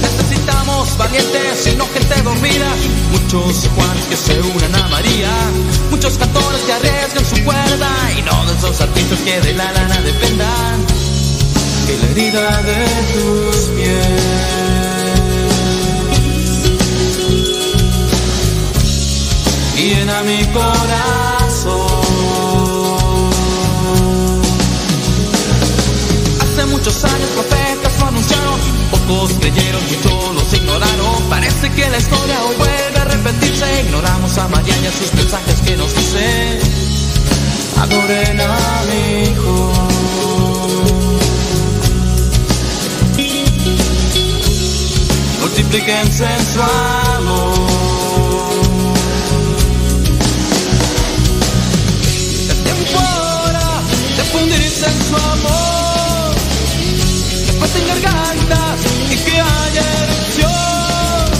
Necesitamos valientes y no gente dormida. Muchos Juanes que se unan a María. Muchos cantores que arriesgan su cuerda. Y no de esos artistas que de la lana dependan. Que la herida de tus pies llena mi corazón. Muchos años profetas lo anunciaron, pocos creyeron, muchos los ignoraron. Parece que la historia vuelve a repetirse. Ignoramos a María y sus mensajes que nos dicen: Adoren a mi hijo. Multiplíquense en su amor. Fundirse en su amor. Después en gargantas y que haya erupción.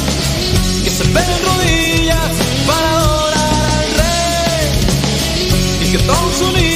Que se peguen rodillas para adorar al rey. Y que todos unidos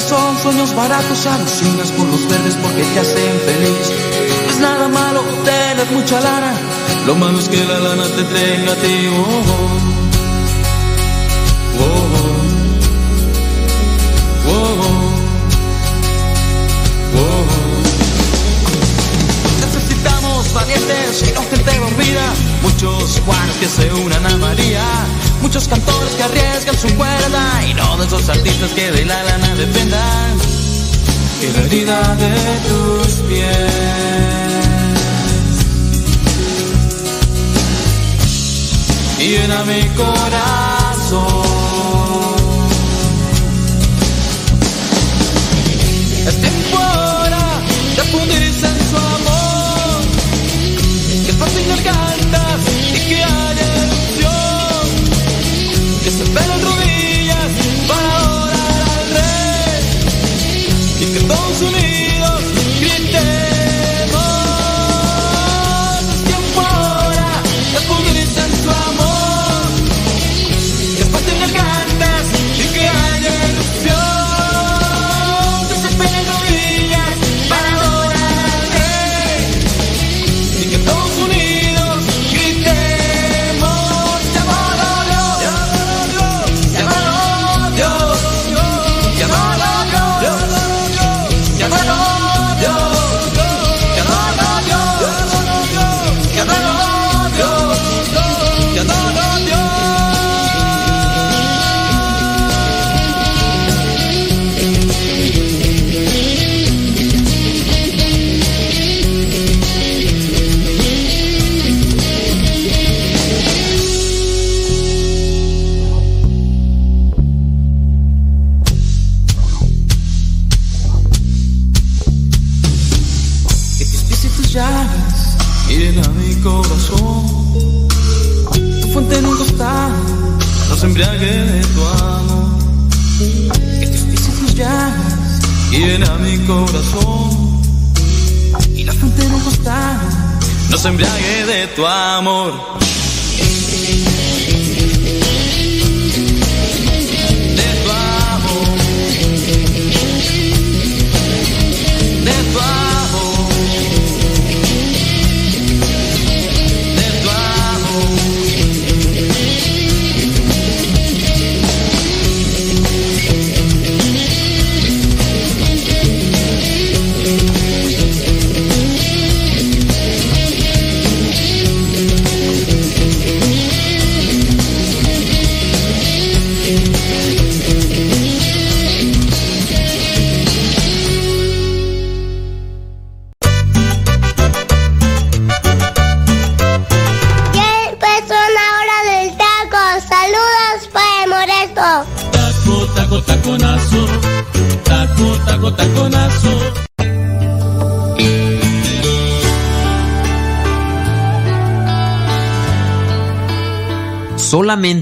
que son sueños baratos, alucinas por los verdes porque te hacen feliz. No es nada malo tener mucha lana, lo malo es que la lana te tenga a ti. Oh, oh. Oh, oh. Oh. Necesitamos valientes y no gente dormida. Muchos Juanes que se unan a. Muchos cantores que arriesgan su cuerda. Y no de esos artistas que de la lana dependan. Que la herida de tus pies llena mi corazón. Es tiempo ahora de fundirse en su amor. Que pasen gargantas y que. Que se pelen rodillas para adorar al rey. Y que todos unidos gritemos.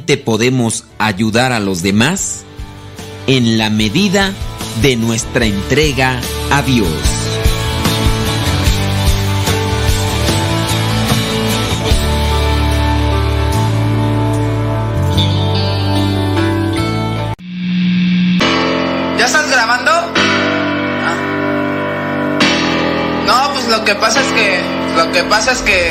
Solamente podemos ayudar a los demás en la medida de nuestra entrega a Dios. ¿Ya estás grabando? Ah. No, pues lo que pasa es que. Lo que pasa es que.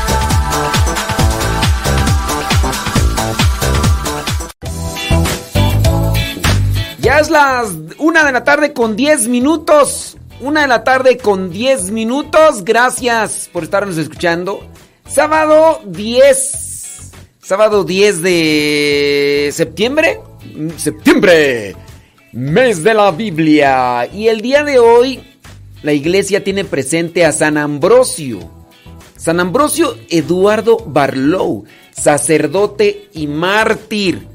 Es las una de la tarde con 10 minutos. Una de la tarde con 10 minutos. Gracias por estarnos escuchando. Sábado 10. Sábado 10 de septiembre. Septiembre. Mes de la Biblia. Y el día de hoy la iglesia tiene presente a San Ambrosio. San Ambrosio Eduardo Barlow, sacerdote y mártir.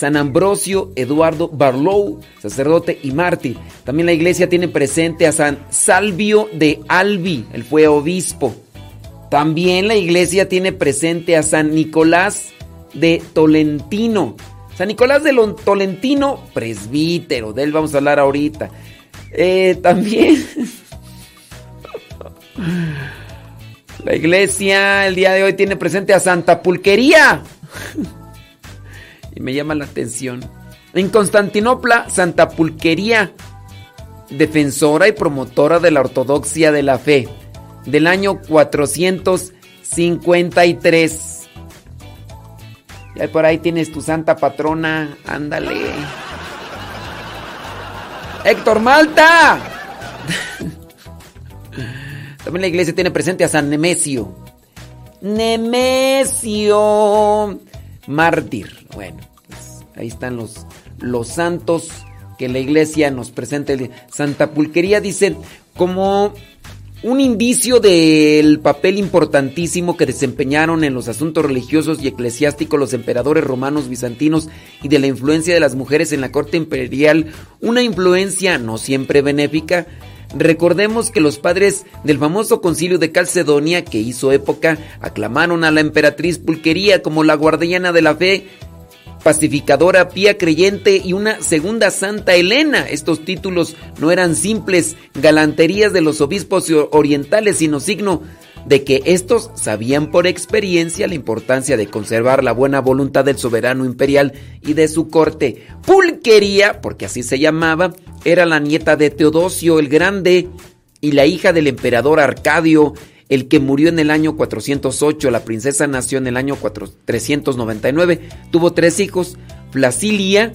San Ambrosio Eduardo Barlow, sacerdote y mártir. También la iglesia tiene presente a San Salvio de Albi, él fue obispo. También la iglesia tiene presente a San Nicolás de Tolentino, San Nicolás del Tolentino, presbítero, de él vamos a hablar ahorita. Eh, también la iglesia el día de hoy tiene presente a Santa Pulquería. y me llama la atención. En Constantinopla, Santa Pulquería, defensora y promotora de la ortodoxia de la fe, del año 453. Y por ahí tienes tu santa patrona, ándale. Héctor Malta. También la iglesia tiene presente a San Nemesio. Nemesio, mártir. Bueno, pues ahí están los, los santos que la iglesia nos presenta. Santa Pulquería dice, como un indicio del papel importantísimo que desempeñaron en los asuntos religiosos y eclesiásticos los emperadores romanos bizantinos y de la influencia de las mujeres en la corte imperial, una influencia no siempre benéfica. Recordemos que los padres del famoso concilio de Calcedonia que hizo época aclamaron a la emperatriz Pulquería como la guardiana de la fe pacificadora, pía creyente y una segunda Santa Elena. Estos títulos no eran simples galanterías de los obispos orientales, sino signo de que estos sabían por experiencia la importancia de conservar la buena voluntad del soberano imperial y de su corte. Pulquería, porque así se llamaba, era la nieta de Teodosio el Grande y la hija del emperador Arcadio el que murió en el año 408, la princesa nació en el año 399, tuvo tres hijos, Flasilia,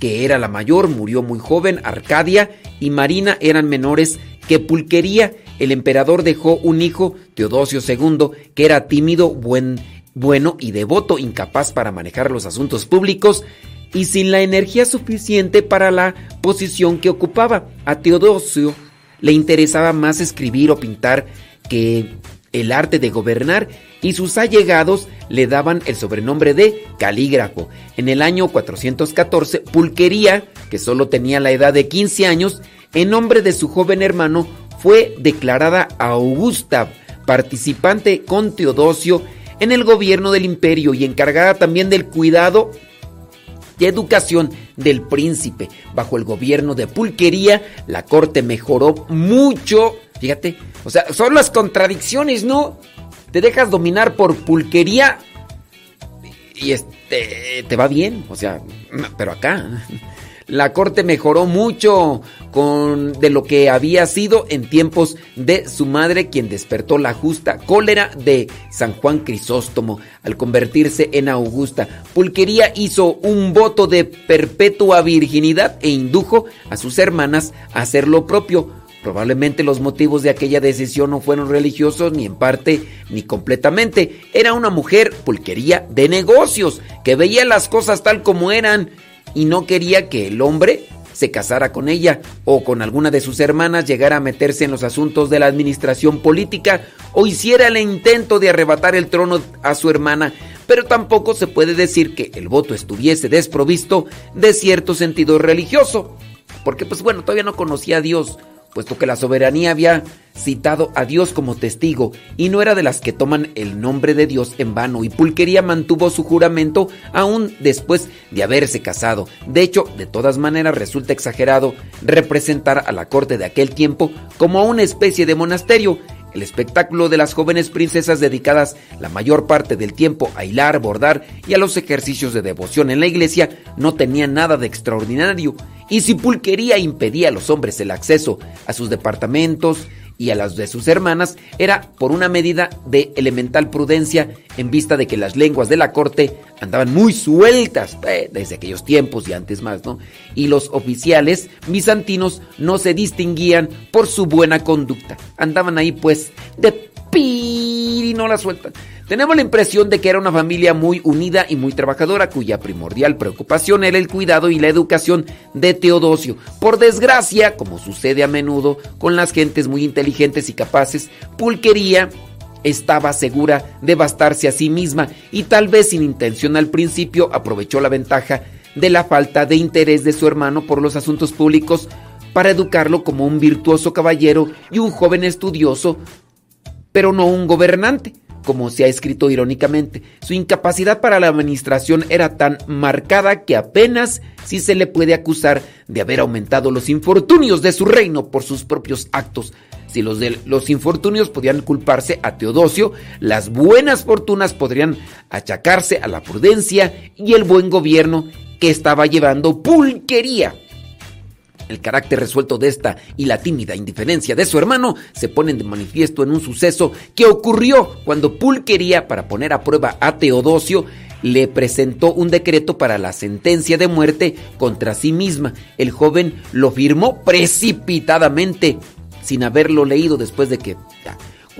que era la mayor, murió muy joven, Arcadia y Marina eran menores que Pulquería. El emperador dejó un hijo, Teodosio II, que era tímido, buen, bueno y devoto, incapaz para manejar los asuntos públicos y sin la energía suficiente para la posición que ocupaba. A Teodosio le interesaba más escribir o pintar que el arte de gobernar y sus allegados le daban el sobrenombre de calígrafo. En el año 414, Pulquería, que solo tenía la edad de 15 años, en nombre de su joven hermano, fue declarada Augusta, participante con Teodosio en el gobierno del imperio y encargada también del cuidado y educación del príncipe. Bajo el gobierno de Pulquería, la corte mejoró mucho Fíjate, o sea, son las contradicciones, ¿no? Te dejas dominar por pulquería y este te va bien, o sea, pero acá la corte mejoró mucho con de lo que había sido en tiempos de su madre quien despertó la justa cólera de San Juan Crisóstomo al convertirse en Augusta. Pulquería hizo un voto de perpetua virginidad e indujo a sus hermanas a hacer lo propio Probablemente los motivos de aquella decisión no fueron religiosos ni en parte ni completamente. Era una mujer pulquería de negocios que veía las cosas tal como eran y no quería que el hombre se casara con ella o con alguna de sus hermanas, llegara a meterse en los asuntos de la administración política o hiciera el intento de arrebatar el trono a su hermana. Pero tampoco se puede decir que el voto estuviese desprovisto de cierto sentido religioso. Porque pues bueno, todavía no conocía a Dios puesto que la soberanía había citado a Dios como testigo y no era de las que toman el nombre de Dios en vano y Pulquería mantuvo su juramento aún después de haberse casado. De hecho, de todas maneras resulta exagerado representar a la corte de aquel tiempo como una especie de monasterio. El espectáculo de las jóvenes princesas dedicadas la mayor parte del tiempo a hilar, bordar y a los ejercicios de devoción en la iglesia no tenía nada de extraordinario y si Pulquería impedía a los hombres el acceso a sus departamentos y a las de sus hermanas, era por una medida de elemental prudencia en vista de que las lenguas de la corte andaban muy sueltas desde aquellos tiempos y antes más, ¿no? Y los oficiales bizantinos no se distinguían por su buena conducta. Andaban ahí pues de pir y no la sueltan. Tenemos la impresión de que era una familia muy unida y muy trabajadora, cuya primordial preocupación era el cuidado y la educación de Teodosio. Por desgracia, como sucede a menudo con las gentes muy inteligentes y capaces, Pulquería estaba segura de bastarse a sí misma y tal vez sin intención al principio aprovechó la ventaja de la falta de interés de su hermano por los asuntos públicos para educarlo como un virtuoso caballero y un joven estudioso, pero no un gobernante. Como se ha escrito irónicamente. Su incapacidad para la administración era tan marcada que apenas si se le puede acusar de haber aumentado los infortunios de su reino por sus propios actos. Si los, de, los infortunios podían culparse a Teodosio, las buenas fortunas podrían achacarse a la prudencia y el buen gobierno que estaba llevando pulquería. El carácter resuelto de esta y la tímida indiferencia de su hermano se ponen de manifiesto en un suceso que ocurrió cuando Pulquería, para poner a prueba a Teodosio, le presentó un decreto para la sentencia de muerte contra sí misma. El joven lo firmó precipitadamente, sin haberlo leído después de que...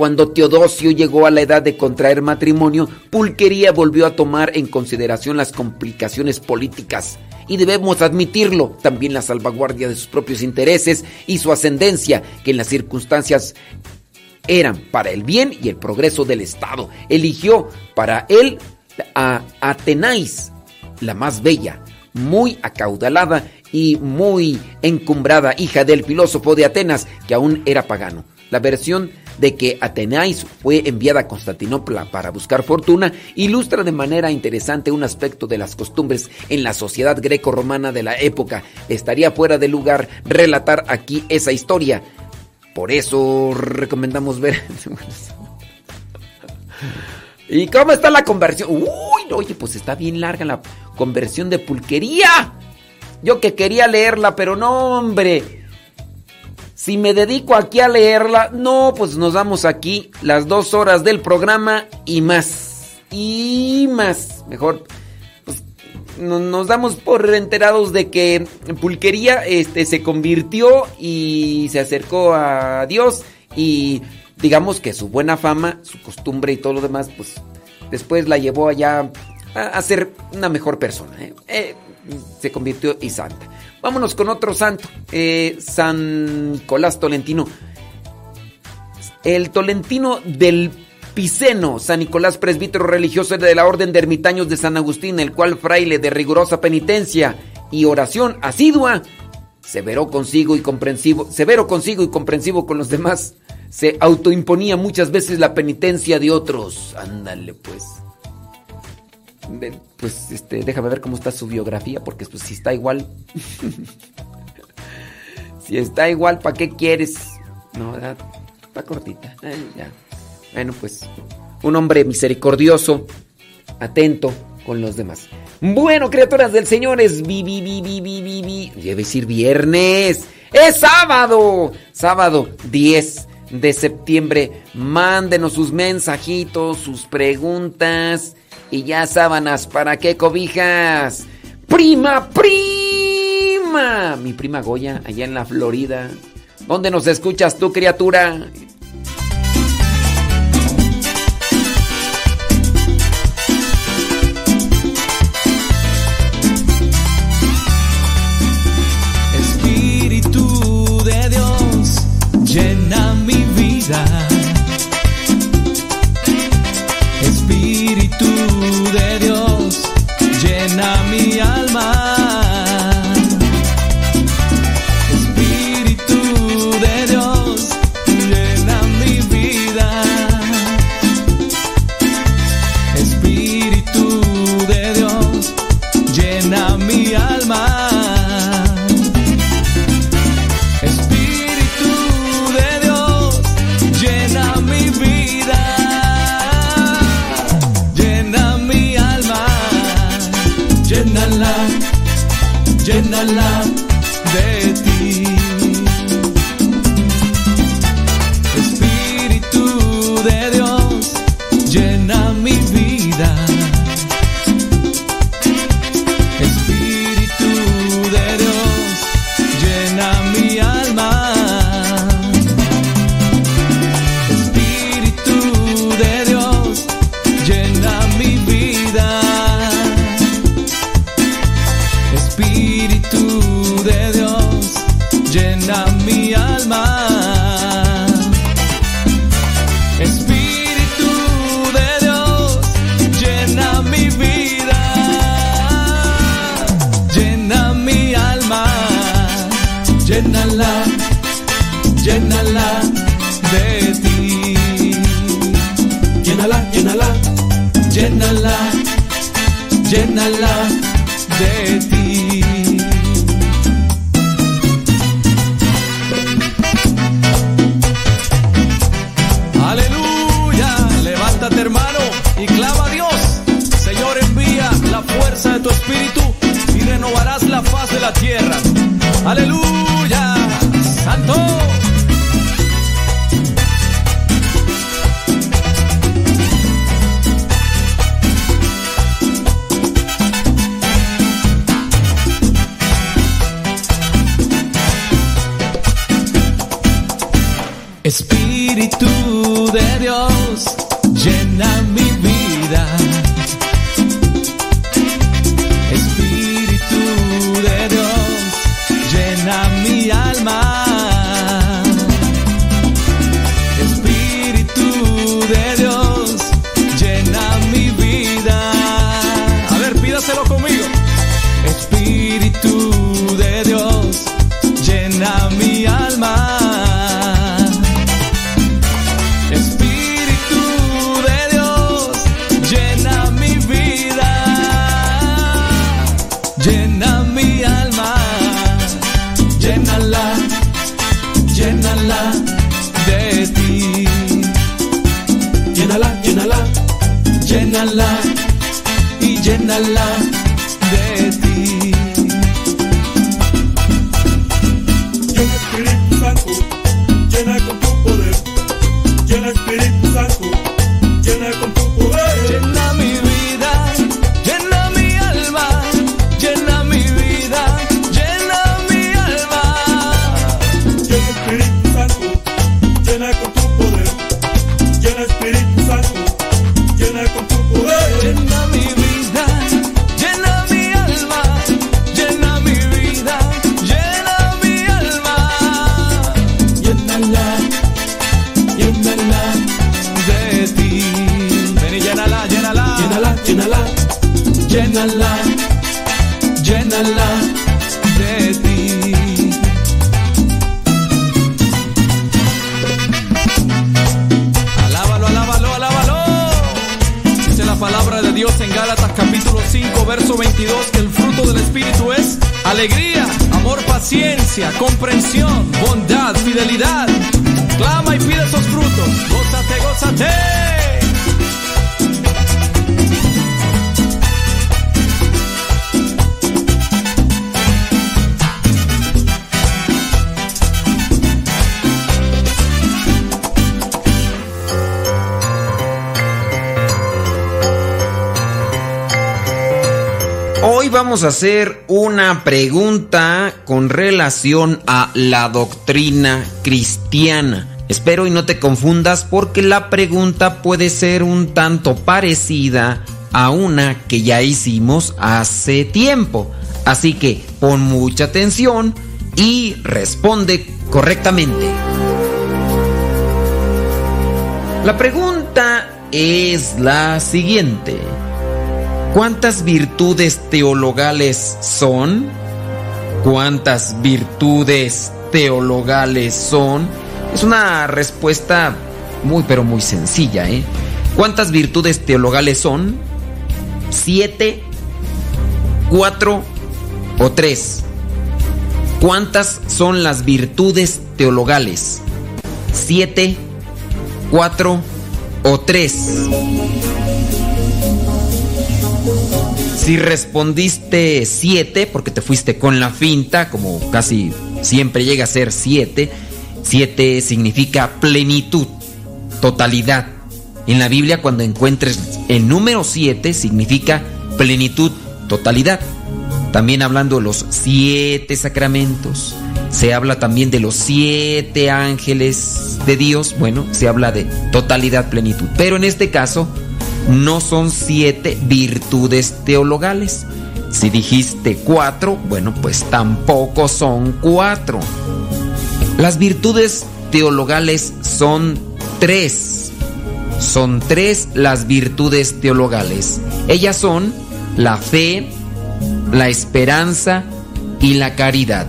Cuando Teodosio llegó a la edad de contraer matrimonio, Pulquería volvió a tomar en consideración las complicaciones políticas y debemos admitirlo, también la salvaguardia de sus propios intereses y su ascendencia, que en las circunstancias eran para el bien y el progreso del Estado. Eligió para él a Atenais, la más bella, muy acaudalada y muy encumbrada hija del filósofo de Atenas, que aún era pagano. La versión de que Atenais fue enviada a Constantinopla para buscar fortuna ilustra de manera interesante un aspecto de las costumbres en la sociedad greco-romana de la época. Estaría fuera de lugar relatar aquí esa historia. Por eso recomendamos ver. ¿Y cómo está la conversión? Uy, oye, pues está bien larga la conversión de pulquería. Yo que quería leerla, pero no, hombre. Si me dedico aquí a leerla, no, pues nos damos aquí las dos horas del programa y más. Y más. Mejor, pues nos damos por enterados de que Pulquería este, se convirtió y se acercó a Dios y digamos que su buena fama, su costumbre y todo lo demás, pues después la llevó allá a, ser una mejor persona. ¿eh? Eh, se convirtió y santa. Vámonos con otro santo, eh, San Nicolás Tolentino. El Tolentino del Piceno, San Nicolás presbítero religioso de la Orden de Ermitaños de San Agustín, el cual fraile de rigurosa penitencia y oración asidua, severo consigo y comprensivo, severo consigo y comprensivo con los demás, se autoimponía muchas veces la penitencia de otros. Ándale pues pues este, déjame ver cómo está su biografía, porque pues si está igual. si está igual, ¿para qué quieres? No, está cortita. Bueno, pues un hombre misericordioso, atento con los demás. Bueno, criaturas del Señor, es vi, vi, vi, vi. Debe decir viernes. Es sábado. Sábado 10 de septiembre. Mándenos sus mensajitos, sus preguntas y ya sábanas, ¿para qué cobijas? Prima, prima. Mi prima Goya, allá en la Florida. ¿Dónde nos escuchas tú, criatura? Espíritu de Dios, llena mi alma. Llénala de ti. Alábalo, alábalo, alábalo. Dice la palabra de Dios en Gálatas capítulo 5, verso 22, que el fruto del Espíritu es alegría, amor, paciencia, comprensión, bondad, fidelidad. Clama y pide esos frutos. Gózate, gózate. Vamos a hacer una pregunta con relación a la doctrina cristiana. Espero y no te confundas porque la pregunta puede ser un tanto parecida a una que ya hicimos hace tiempo. Así que pon mucha atención y responde correctamente. La pregunta es la siguiente. ¿Cuántas virtudes teologales son? ¿Cuántas virtudes teologales son? Es una respuesta muy pero muy sencilla, ¿eh? ¿Cuántas virtudes teologales son? ¿Siete? ¿Cuatro? ¿O tres? ¿Cuántas son las virtudes teologales? ¿Siete? ¿Cuatro? ¿O tres? Si respondiste 7, porque te fuiste con la finta, como casi siempre llega a ser 7, 7 significa plenitud, totalidad. En la Biblia cuando encuentres el número 7 significa plenitud, totalidad. También hablando de los siete sacramentos, se habla también de los siete ángeles de Dios, bueno, se habla de totalidad, plenitud. Pero en este caso, no son siete virtudes teologales. Si dijiste cuatro, bueno, pues tampoco son cuatro. Las virtudes teologales son tres. Son tres las virtudes teologales. Ellas son la fe, la esperanza y la caridad.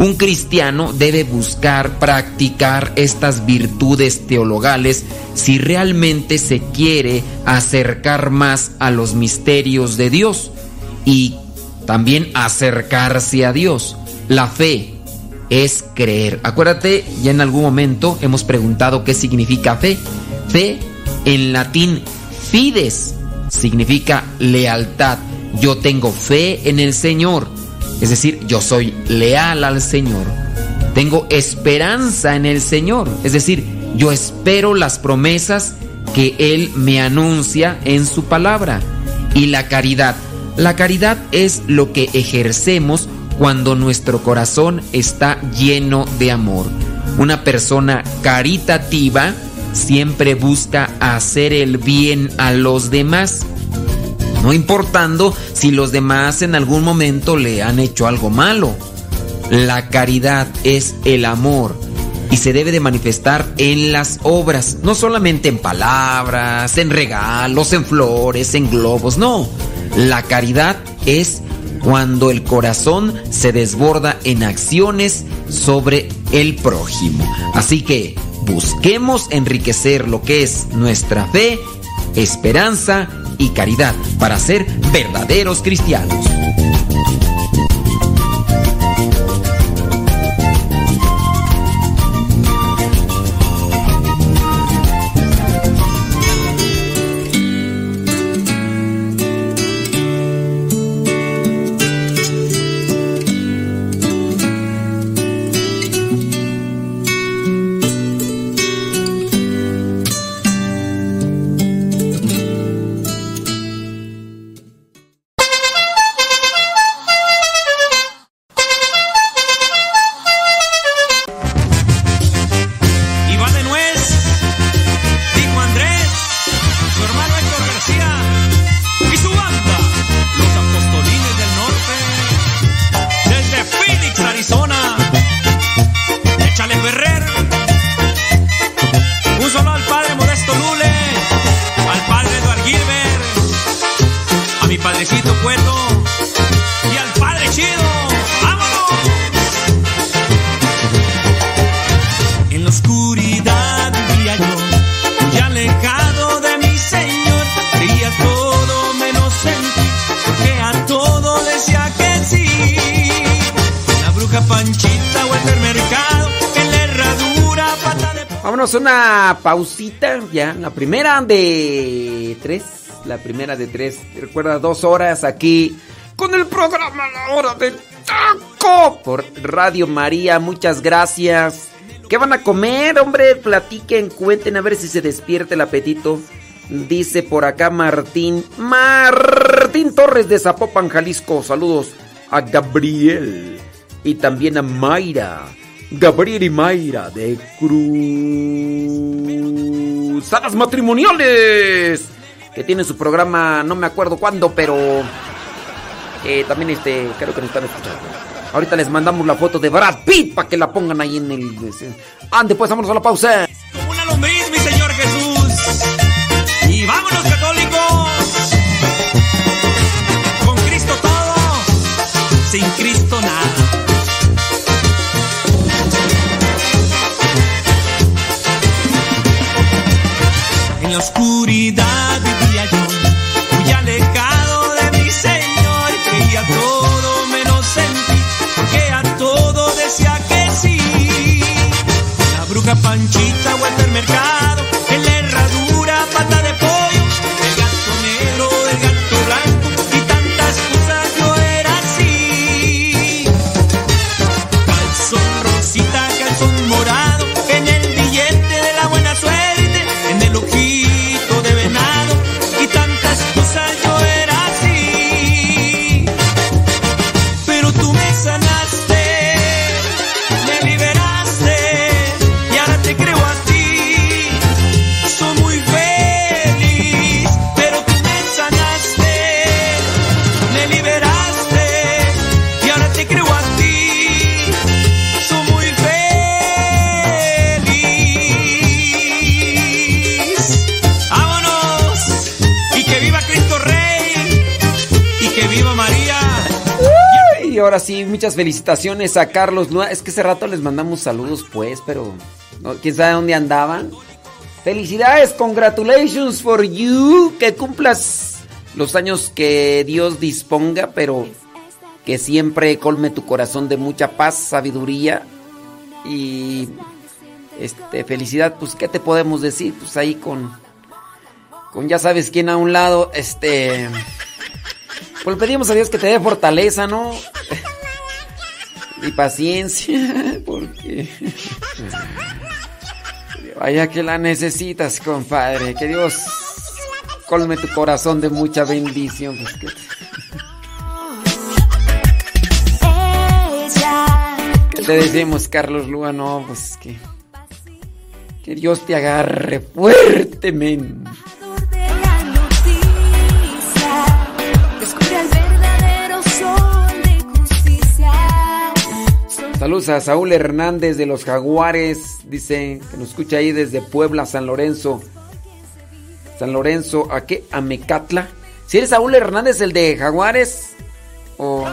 Un cristiano debe buscar practicar estas virtudes teologales si realmente se quiere acercar más a los misterios de Dios y también acercarse a Dios. La fe es creer. Acuérdate, ya en algún momento hemos preguntado qué significa fe. Fe en latín fides significa lealtad. Yo tengo fe en el Señor. Es decir, yo soy leal al Señor. Tengo esperanza en el Señor. Es decir, yo espero las promesas que Él me anuncia en su palabra. Y la caridad. La caridad es lo que ejercemos cuando nuestro corazón está lleno de amor. Una persona caritativa siempre busca hacer el bien a los demás, no importando si los demás en algún momento le han hecho algo malo. La caridad es el amor y se debe de manifestar en las obras, no solamente en palabras, en regalos, en flores, en globos, no. La caridad es cuando el corazón se desborda en acciones sobre el prójimo. Así que busquemos enriquecer lo que es nuestra fe, esperanza y caridad para ser verdaderos cristianos. Pausita, ya, la primera de tres, la primera de tres, recuerda dos horas aquí con el programa La Hora del Taco por Radio María, muchas gracias. ¿Qué van a comer, hombre? Platiquen, cuenten a ver si se despierta el apetito. Dice por acá Martín, Martín Torres de Zapopan, Jalisco. Saludos a Gabriel y también a Mayra. Gabriel y Mayra de Cruzadas Matrimoniales, que tienen su programa, no me acuerdo cuándo, pero eh, también este, creo que nos están escuchando. Ahorita les mandamos la foto de Brad Pitt para que la pongan ahí en el... Ande, pues vámonos a la pausa. Como una lombriz, En la oscuridad vivía yo, muy alejado de mi Señor, creía todo menos en ti, porque a todo decía que sí. La bruja Panchita, vuelta al mercado, ahora sí, muchas felicitaciones a Carlos. Es que hace rato les mandamos saludos, pues, pero quién sabe dónde andaban. Felicidades, congratulations for you. Que cumplas los años que Dios disponga, pero que siempre colme tu corazón de mucha paz, sabiduría y este felicidad. Pues, ¿qué te podemos decir? Pues ahí con, con ya sabes quién a un lado, este. Pues pedimos a Dios que te dé fortaleza, ¿no? y paciencia, porque... Vaya que la necesitas, compadre. Que Dios colme tu corazón de mucha bendición. Pues ¿Qué te decimos, Carlos Lua? No, pues que... Que Dios te agarre fuertemente. Saludos a Saúl Hernández de los Jaguares, dice que nos escucha ahí desde Puebla, San Lorenzo. San Lorenzo, ¿a qué? A Mecatla. Si eres Saúl Hernández, el de Jaguares, o...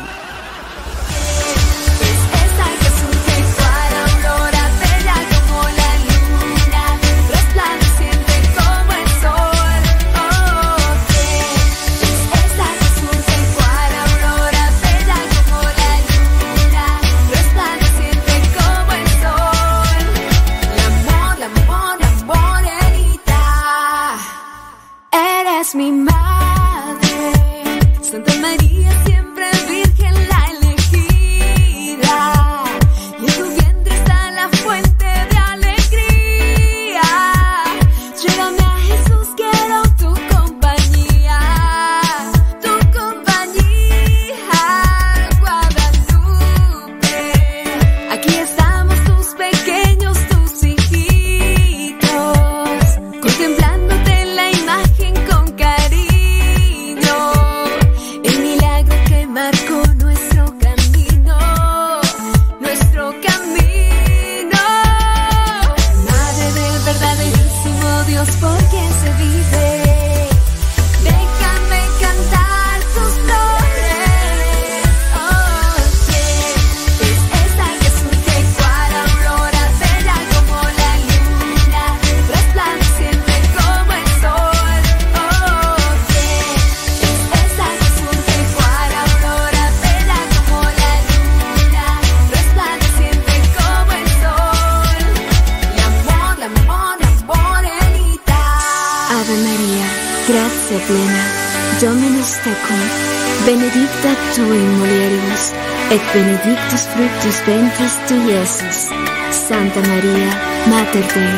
benedictus fructus ventris tui, Iesus. Santa María, Mater Dei,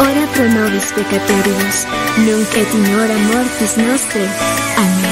ora pro nobis peccatoribus, nunc et in hora mortis nostre. Amén.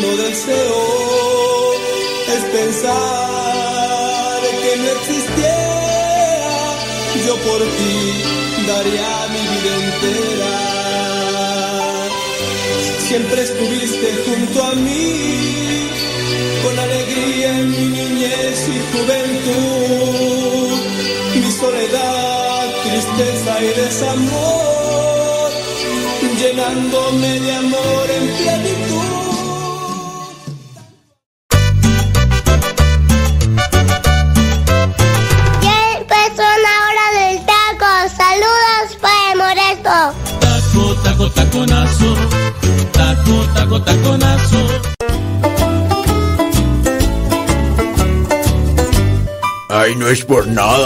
Mundo que no deseo, es pensar que no existiera, yo por ti daría mi vida entera. Siempre estuviste junto a mí, con alegría en mi niñez y juventud, mi soledad, tristeza y desamor, llenándome de amor en plenitud.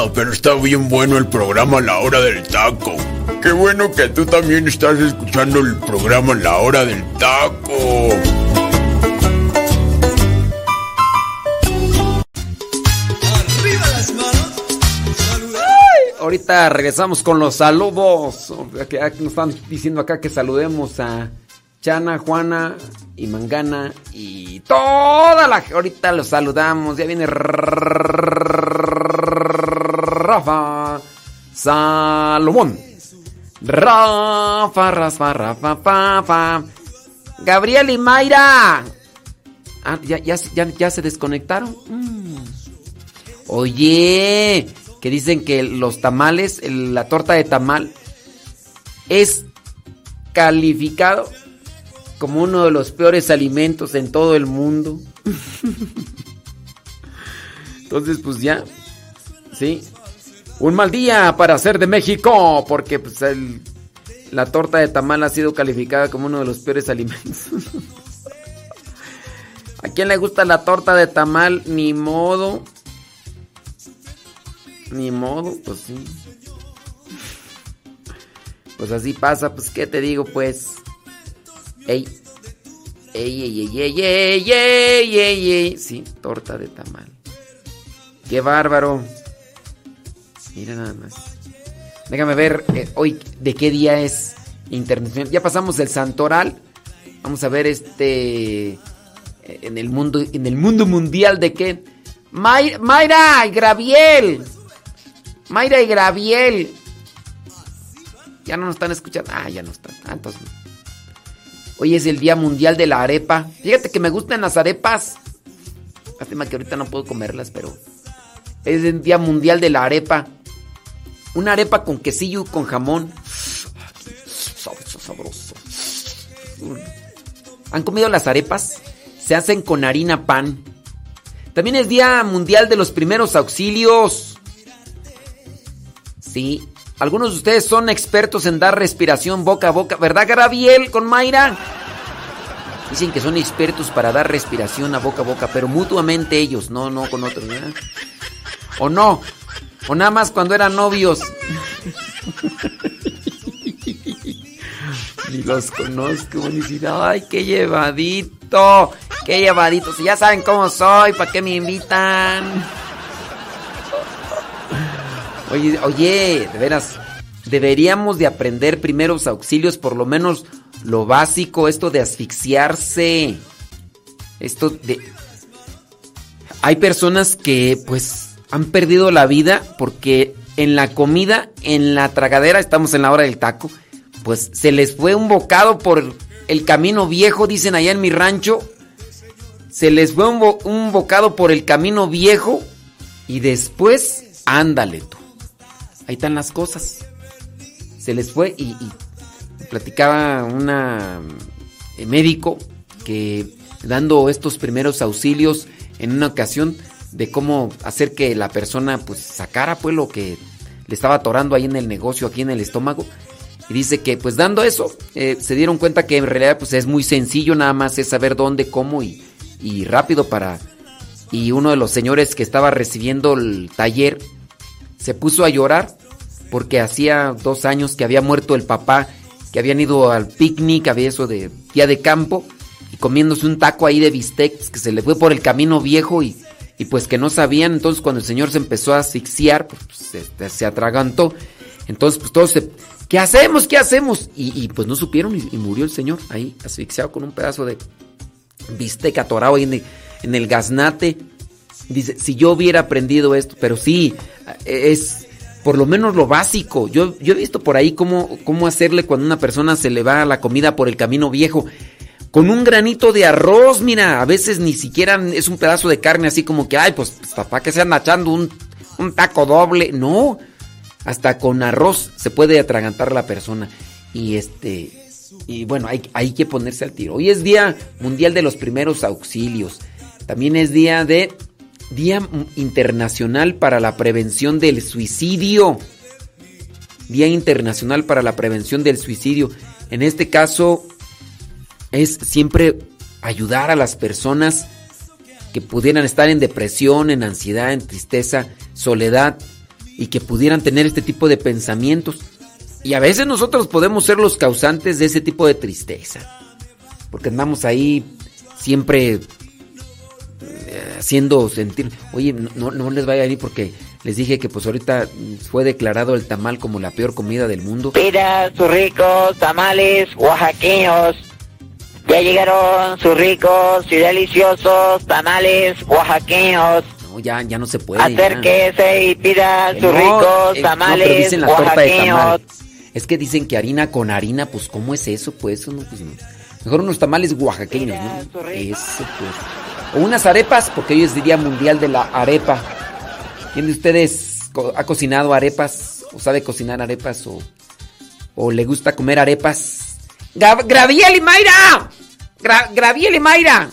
Nada, pero está bien bueno el programa La Hora del Taco. Qué bueno que tú también estás escuchando el programa La Hora del Taco. Arriba las manos. Ahorita regresamos con los saludos. Nos están diciendo acá que saludemos a Chana, Juana y Mangana y toda la. Ahorita los saludamos. Ya viene Rafa Salomón. Rafa, Rafa, Rafa, Rafa. Gabriel y Mayra. Ah, ya, ya, ya, ya se desconectaron. Mm. Oye, que dicen que los tamales, la torta de tamal, es calificado como uno de los peores alimentos en todo el mundo. Entonces, pues ya, sí. Un mal día para ser de México, porque pues el- la torta de tamal ha sido calificada como uno de los peores alimentos. ¿A quién le gusta la torta de tamal? Ni modo. Ni modo, pues sí. Pues así pasa, pues qué te digo, pues. Ey. Ey, ey, ey, ey, ey, ey, ey, ey. Sí, torta de tamal. Qué bárbaro. Mira nada más. Déjame ver eh, hoy de qué día es internacional. Ya pasamos el santoral. Vamos a ver este eh, en el mundo en el mundo mundial de qué. May- Mayra y Graviel. Mayra y Graviel. Ya no nos están escuchando. Ah, ya no están. Ah, entonces. Hoy es el Día Mundial de la Arepa. Fíjate que me gustan las arepas. Lástima que ahorita no puedo comerlas, pero es el Día Mundial de la Arepa. Una arepa con quesillo, con jamón. Sabroso, sabroso. ¿Han comido las arepas? Se hacen con harina pan. También es Día Mundial de los Primeros Auxilios. Sí. Algunos de ustedes son expertos en dar respiración boca a boca, ¿verdad, Gabriel con Mayra? Dicen que son expertos para dar respiración a boca a boca, pero mutuamente ellos, no, no con otros. ¿O no? ¿O nada más cuando eran novios? Ni los conozco, buenísimo. Ay, qué llevadito, qué llevadito. Si ya saben cómo soy, ¿para qué me invitan? Oye, oye, de veras, deberíamos de aprender primeros auxilios, por lo menos lo básico, esto de asfixiarse. Esto de... Hay personas que pues han perdido la vida porque en la comida, en la tragadera, estamos en la hora del taco, pues se les fue un bocado por el camino viejo, dicen allá en mi rancho. Se les fue un, un bocado por el camino viejo y después, ándale tú. Ahí están las cosas. Se les fue y, y platicaba una eh, médico que dando estos primeros auxilios en una ocasión de cómo hacer que la persona pues sacara pues lo que le estaba atorando ahí en el negocio, aquí en el estómago. Y dice que pues dando eso eh, se dieron cuenta que en realidad pues es muy sencillo, nada más es saber dónde, cómo y, y rápido para... Y uno de los señores que estaba recibiendo el taller se puso a llorar porque hacía dos años que había muerto el papá, que habían ido al picnic, había eso de día de campo, y comiéndose un taco ahí de bistecs que se le fue por el camino viejo y, y pues que no sabían, entonces cuando el señor se empezó a asfixiar, pues se, se atragantó, entonces pues todos se... ¿Qué hacemos? ¿Qué hacemos? Y, pues no supieron y, y murió el señor ahí asfixiado con un pedazo de bistec atorado ahí en el, en el gaznate. Dice, si yo hubiera aprendido esto, pero sí, es por lo menos lo básico. Yo, yo he visto por ahí cómo, cómo hacerle cuando una persona se le va la comida por el camino viejo. Con un granito de arroz, mira, a veces ni siquiera es un pedazo de carne así como que, ay, pues, papá, que se anda echando un, taco doble. No, hasta con arroz se puede atragantar la persona. Y este, y bueno, hay, hay que ponerse al tiro. Hoy es Día Mundial de los Primeros Auxilios. También es día de Día Internacional para la Prevención del Suicidio. Día Internacional para la Prevención del Suicidio. En este caso es siempre ayudar a las personas que pudieran estar en depresión, en ansiedad, en tristeza, soledad y que pudieran tener este tipo de pensamientos. Y a veces nosotros podemos ser los causantes de ese tipo de tristeza. Porque andamos ahí siempre eh, haciendo sentir, oye, no, no les vaya a ir porque les dije que pues ahorita fue declarado el tamal como la peor comida del mundo. Pida sus ricos tamales oaxaqueños. Ya llegaron sus ricos y deliciosos tamales oaxaqueños. No, ya, ya no se puede. Acérquese y pida sus no, ricos eh, no, tamales dicen la torta de tamal. oaxaqueños. Es que dicen que harina con harina, pues ¿cómo es eso? Pues eso no, pues no. Mejor unos tamales oaxaqueños, ¿no? Eso pues. O unas arepas, porque hoy es Día Mundial de la Arepa. ¿Quién de ustedes ha cocinado arepas? ¿O sabe cocinar arepas? ¿O, o le gusta comer arepas? Graviel y Mayra. Gra- Graviel y Mayra.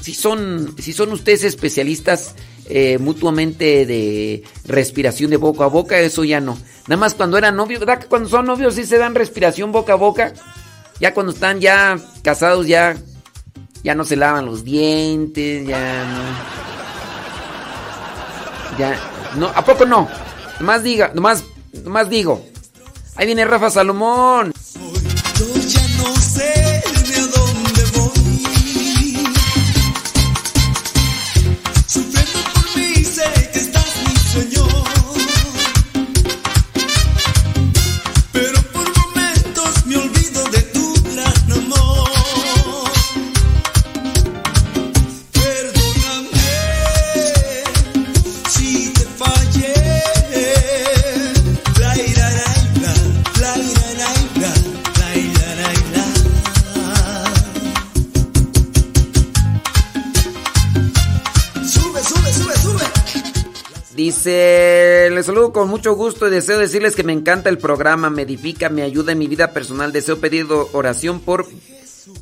Si son, si son ustedes especialistas eh, mutuamente de respiración de boca a boca, eso ya no. Nada más cuando eran novios, ¿verdad cuando son novios sí se dan respiración boca a boca? Ya cuando están ya casados ya, ya no se lavan los dientes, ya no. Ya, no, ¿a poco no? Nomás diga, nomás, nomás digo. Ahí viene Rafa Salomón. Con mucho gusto y deseo decirles que me encanta el programa, me edifica, me ayuda en mi vida personal. Deseo pedir oración por,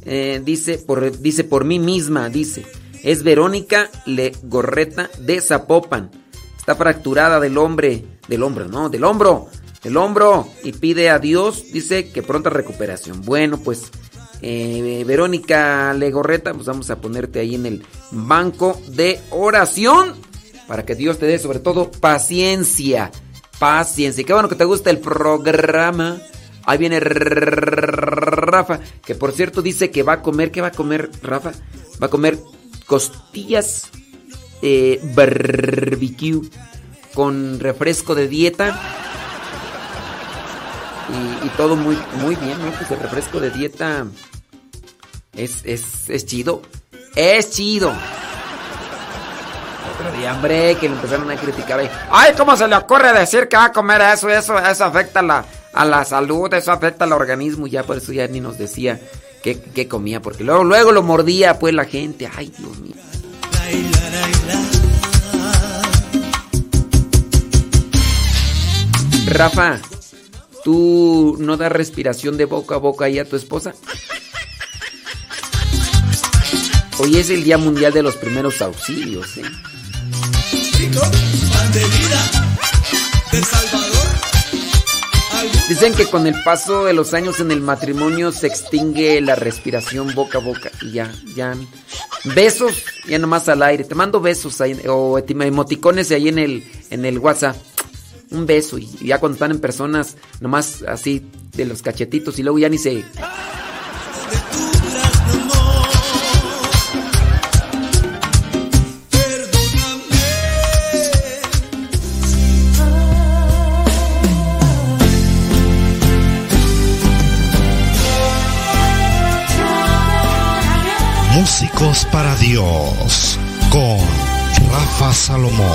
eh, dice, por, dice, por mí misma, dice. Es Verónica Legorreta de Zapopan. Está fracturada del hombre, del hombro, no, del hombro, del hombro. Y pide a Dios, dice, que pronta recuperación. Bueno, pues, eh, Verónica Legorreta, pues vamos a ponerte ahí en el banco de oración para que Dios te dé sobre todo paciencia. Paciencia. Qué bueno que te gusta el programa. Ahí viene Rafa, que por cierto dice que va a comer, ¿qué va a comer Rafa? Va a comer costillas eh, barbecue con refresco de dieta. Y, y todo muy, muy bien, ¿no? Pues el refresco de dieta es, es, es chido. Es chido. Otro día, hombre, que le empezaron a criticar. ahí. Ay, ¿cómo se le ocurre decir que va a comer eso? Eso, eso afecta a la, a la salud, eso afecta al organismo. Ya por eso ya ni nos decía qué, qué comía, porque luego, luego lo mordía pues la gente. Ay, Dios mío. Rafa, ¿tú no das respiración de boca a boca ahí a tu esposa? Hoy es el Día Mundial de los Primeros Auxilios, ¿eh? Dicen que con el paso de los años en el matrimonio se extingue la respiración boca a boca y ya, ya. Besos, ya nomás al aire. Te mando besos ahí, o emoticones ahí en el, en el WhatsApp. Un beso y ya cuando están en personas, nomás así de los cachetitos y luego ya ni se... Para Dios con Rafa Salomón.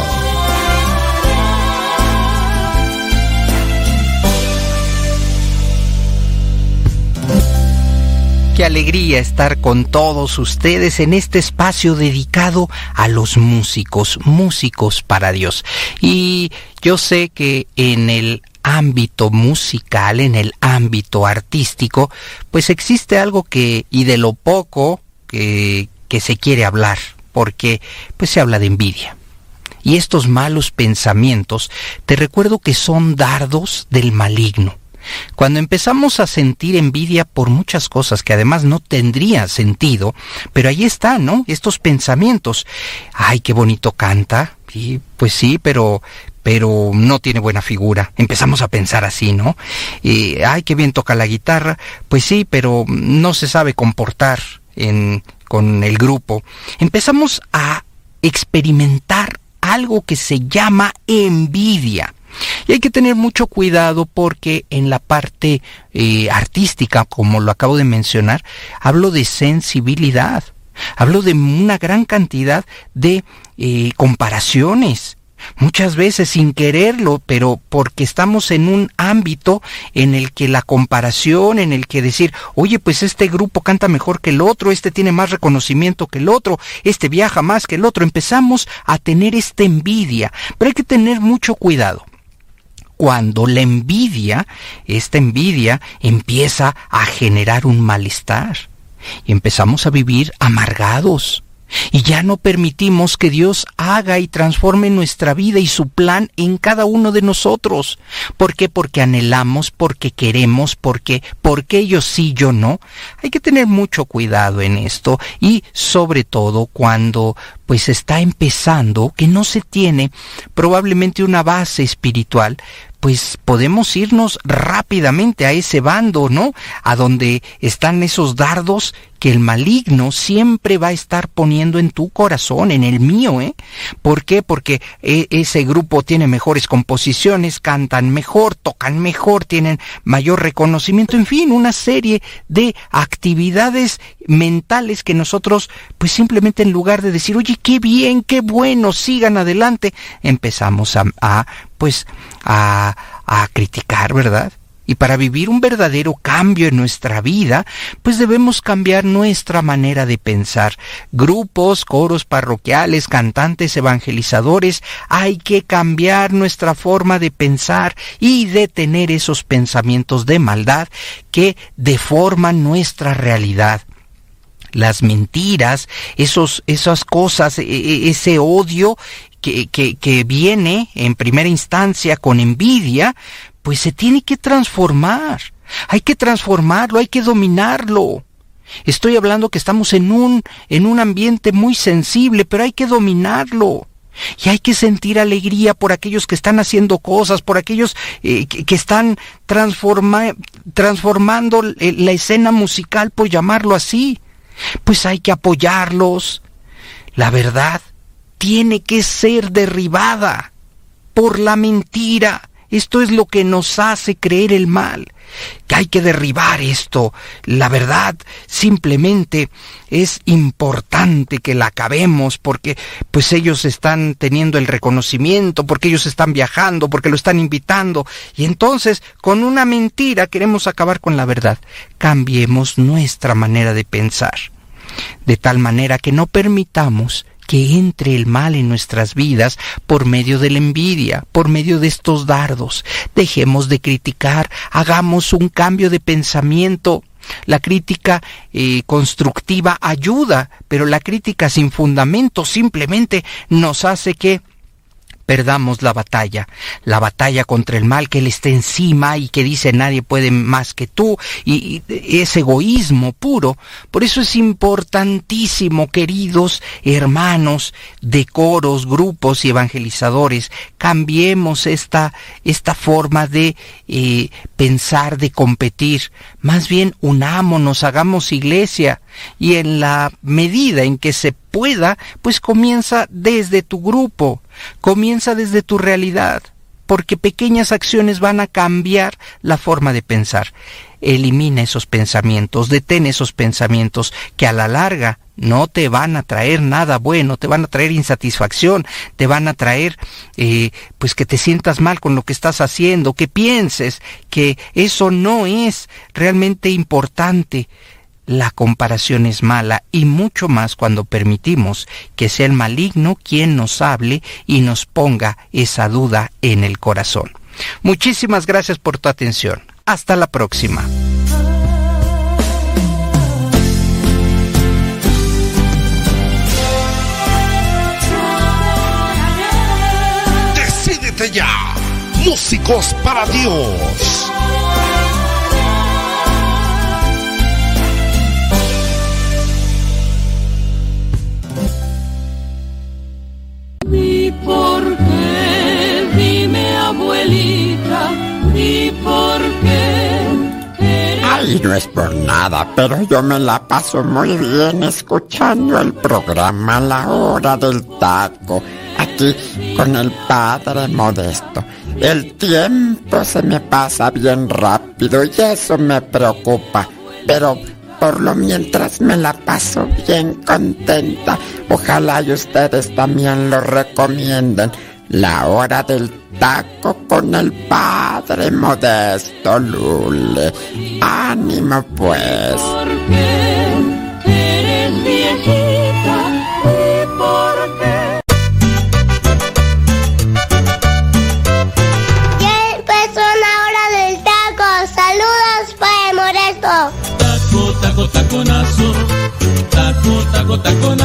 Qué alegría estar con todos ustedes en este espacio dedicado a los músicos, músicos para Dios. Y yo sé que en el ámbito musical, en el ámbito artístico, pues existe algo que, y de lo poco que, que se quiere hablar, porque pues se habla de envidia. Y estos malos pensamientos, te recuerdo que son dardos del maligno Cuando empezamos a sentir envidia por muchas cosas que además no tendría sentido, pero ahí están, ¿no? Estos pensamientos. Ay, qué bonito canta. Y pues sí, pero pero no tiene buena figura. Empezamos a pensar así, ¿no? Y, ay, qué bien toca la guitarra. Pues sí, pero no se sabe comportar en, con el grupo. Empezamos a experimentar algo que se llama envidia. Y hay que tener mucho cuidado porque en la parte eh, artística, como lo acabo de mencionar, hablo de sensibilidad, hablo de una gran cantidad de eh, comparaciones muchas veces sin quererlo, pero porque estamos en un ámbito en el que la comparación, en el que decir, oye, pues este grupo canta mejor que el otro, este tiene más reconocimiento que el otro, este viaja más que el otro, empezamos a tener esta envidia, pero hay que tener mucho cuidado. Cuando la envidia, esta envidia, empieza a generar un malestar y empezamos a vivir amargados, y ya no permitimos que Dios haga y transforme nuestra vida y su plan en cada uno de nosotros. ¿Por qué? Porque anhelamos, porque queremos, porque, porque ellos sí, yo no. Hay que tener mucho cuidado en esto y sobre todo cuando pues está empezando, que no se tiene probablemente una base espiritual, pues podemos irnos rápidamente a ese bando, ¿no? A donde están esos dardos que el maligno siempre va a estar poniendo en tu corazón, en el mío, ¿eh? ¿Por qué? Porque e, ese grupo tiene mejores composiciones, cantan mejor, tocan mejor, tienen mayor reconocimiento, en fin, una serie de actividades mentales que nosotros, pues simplemente en lugar de decir, oye, qué bien, qué bueno, sigan adelante, empezamos a, a pues, a, a criticar, ¿verdad? Y para vivir un verdadero cambio en nuestra vida, pues debemos cambiar nuestra manera de pensar. Grupos, coros parroquiales, cantantes, evangelizadores, hay que cambiar nuestra forma de pensar y detener esos pensamientos de maldad que deforman nuestra realidad las mentiras, esos, esas cosas, e, e, ese odio que, que, que, viene en primera instancia con envidia, pues se tiene que transformar. Hay que transformarlo, hay que dominarlo. Estoy hablando que estamos en un, en un ambiente muy sensible, pero hay que dominarlo. Y hay que sentir alegría por aquellos que están haciendo cosas, por aquellos eh, que, están transforma, transformando la escena musical, por llamarlo así. Pues hay que apoyarlos. La verdad tiene que ser derribada por la mentira esto es lo que nos hace creer el mal. Que hay que derribar esto. La verdad simplemente es importante que la acabemos porque pues ellos están teniendo el reconocimiento, porque ellos están viajando, porque lo están invitando. Y entonces con una mentira queremos acabar con la verdad. Cambiemos nuestra manera de pensar. De tal manera que no permitamos que entre el mal en nuestras vidas por medio de la envidia, por medio de estos dardos. Dejemos de criticar, hagamos un cambio de pensamiento. La crítica eh, constructiva ayuda, pero la crítica sin fundamento simplemente nos hace que perdamos la batalla, la batalla contra el mal que él está encima y que dice nadie puede más que tú y, y es egoísmo puro. Por eso es importantísimo, queridos hermanos de coros, grupos y evangelizadores, cambiemos esta, esta forma de eh, pensar, de competir. Más bien unámonos, hagamos iglesia y en la medida en que se pueda, pues comienza desde tu grupo, comienza desde tu realidad, porque pequeñas acciones van a cambiar la forma de pensar. Elimina esos pensamientos, detén esos pensamientos que a la larga no te van a traer nada bueno, te van a traer insatisfacción, te van a traer eh, pues que te sientas mal con lo que estás haciendo, que pienses que eso no es realmente importante la comparación es mala y mucho más cuando permitimos que sea el maligno quien nos hable y nos ponga esa duda en el corazón. Muchísimas gracias por tu atención. Hasta la próxima. Decídete ya. Músicos para Dios. por qué. Ay, no es por nada, pero yo me la paso muy bien escuchando el programa a La Hora del Taco, aquí con el padre Modesto. El tiempo se me pasa bien rápido y eso me preocupa, pero por lo mientras me la paso bien contenta. Ojalá y ustedes también lo recomienden. La hora del taco con el padre modesto Lule. Ánimo pues. Eres viejita y por qué. Ya empezó la hora del taco. Saludos para el modesto. Taco, taco, taconazo. Taco, taco, taconazo.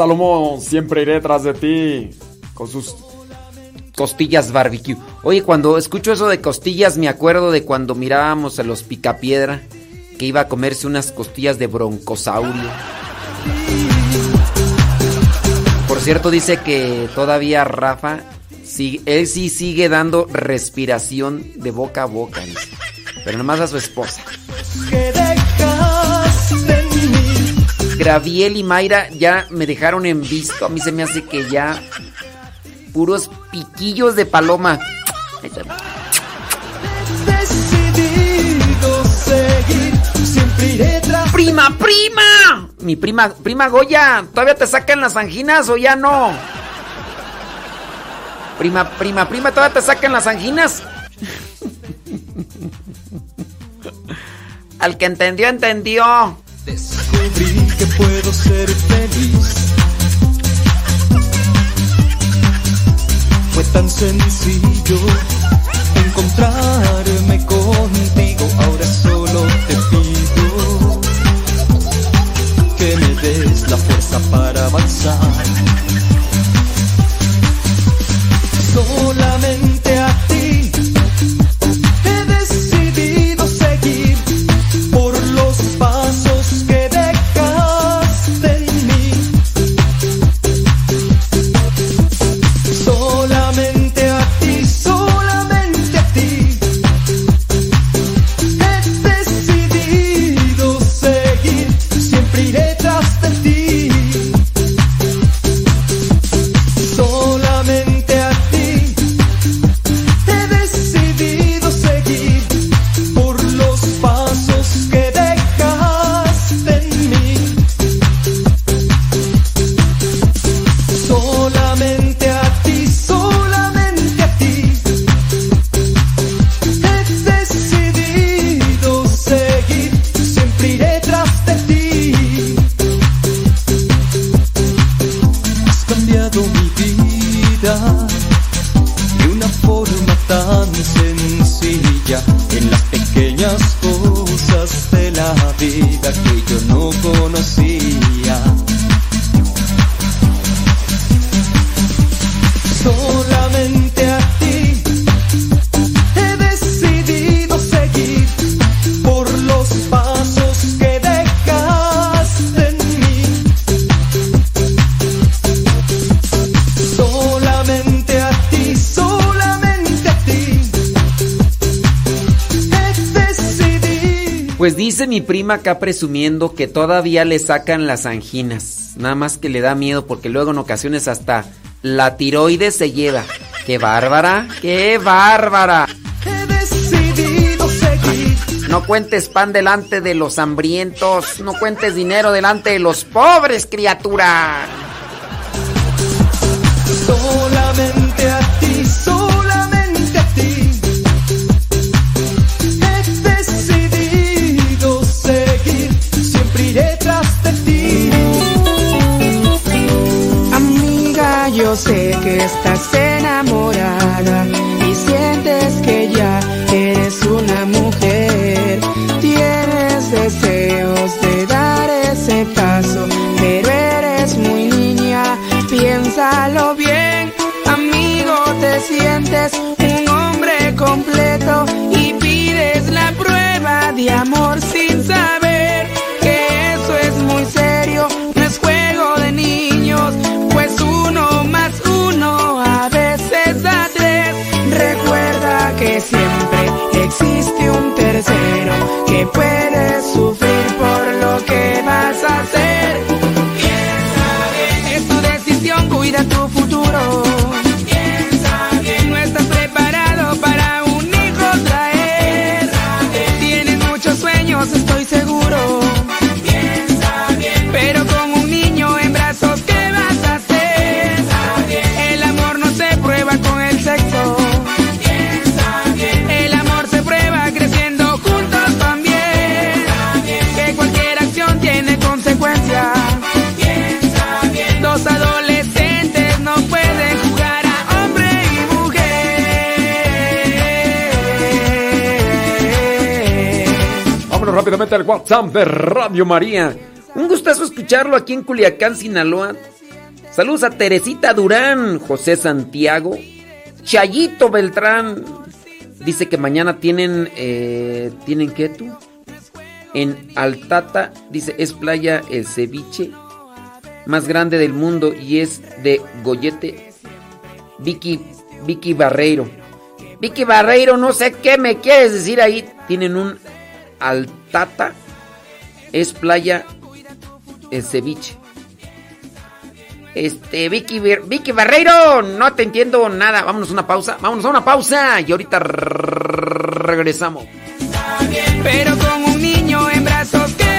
Salomón, siempre iré tras de ti. Con sus costillas barbecue. Oye, cuando escucho eso de costillas, me acuerdo de cuando mirábamos a los picapiedra que iba a comerse unas costillas de broncosaurio. Por cierto, dice que todavía Rafa, sí, él sí sigue dando respiración de boca a boca. Pero nomás a su esposa. Graviel y Mayra ya me dejaron en visto. A mí se me hace que ya puros piquillos de paloma. Ahí está. Decidido seguir, siempre iré tras ¡Prima, prima! Mi prima, prima Goya, ¿todavía te sacan las anginas o ya no? Prima, prima, prima, ¿todavía te sacan las anginas? Al que entendió, entendió. Descubrí que puedo ser feliz. Fue tan sencillo encontrarme contigo. Ahora solo te pido que me des la fuerza para avanzar. Solamente a dice mi prima acá presumiendo que todavía le sacan las anginas. Nada más que le da miedo porque luego en ocasiones hasta la tiroides se lleva. ¡Qué bárbara! ¡Qué bárbara! He decidido seguir. No cuentes pan delante de los hambrientos. No cuentes dinero delante de los pobres, criatura. Solamente a ti, solamente sé que estás enamorada y sientes que ya eres una mujer. Tienes deseos de dar ese paso, pero eres muy niña. Piénsalo bien, amigo, te sientes un hombre completo y pides la prueba de amor que puede WhatsApp de Radio María. Un gustazo escucharlo aquí en Culiacán, Sinaloa. Saludos a Teresita Durán, José Santiago, Chayito Beltrán. Dice que mañana tienen, eh, ¿tienen qué tú? En Altata, dice, es playa el ceviche más grande del mundo y es de Goyete. Vicky, Vicky Barreiro. Vicky Barreiro, no sé qué me quieres decir ahí. Tienen un Altata, es playa el ceviche. Este, Vicky, Vicky Barreiro, no te entiendo nada. Vámonos a una pausa, vámonos a una pausa y ahorita regresamos. Pero con un niño en brazos, ¿qué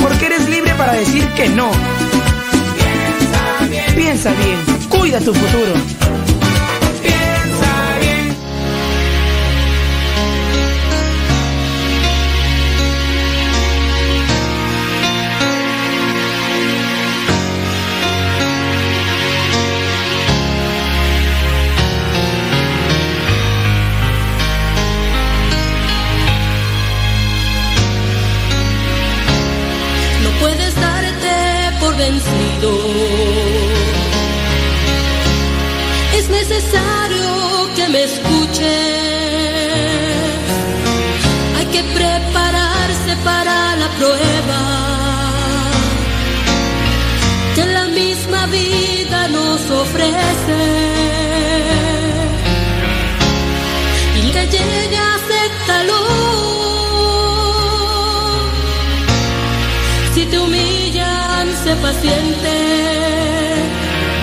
Porque eres libre para decir que no. Piensa bien, cuida tu futuro.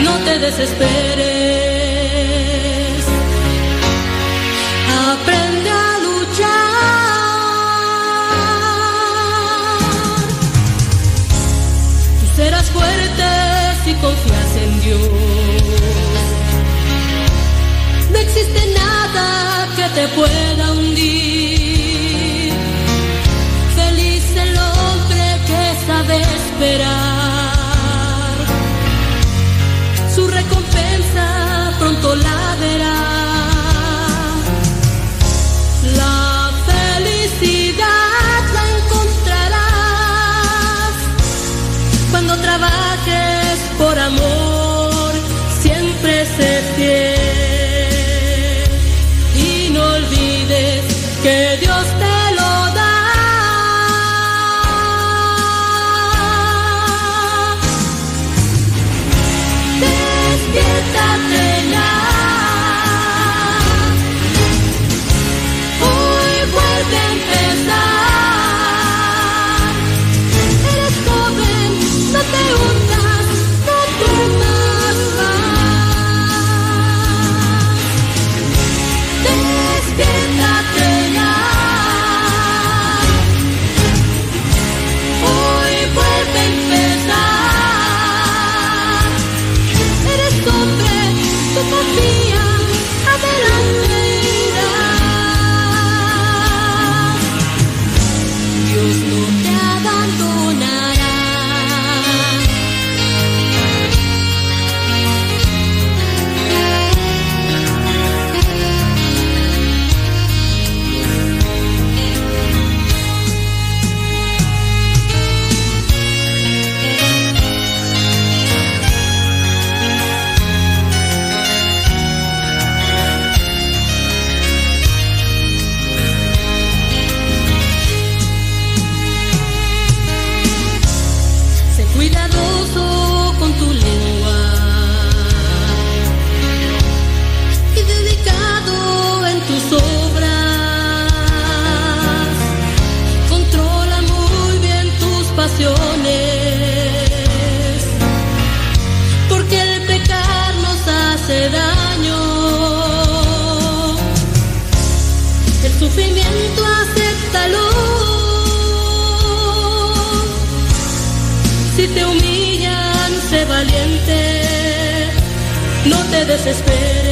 no te desesperes. Aprende a luchar. Tú serás fuerte si confías en Dios. No existe nada que te pueda hundir. Feliz el hombre que sabe esperar. that I desespera.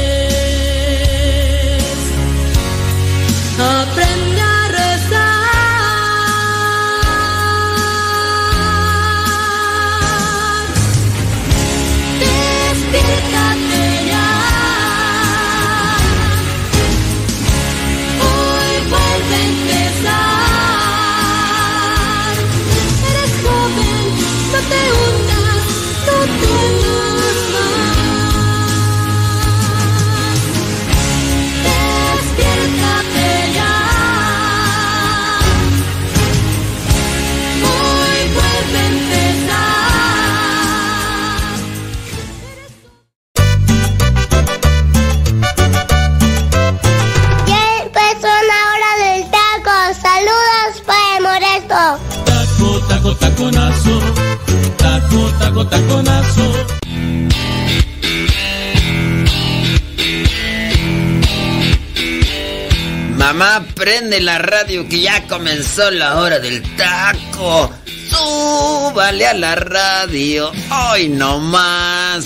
prende la radio que ya comenzó la hora del taco. Súbale a la radio, hoy no más.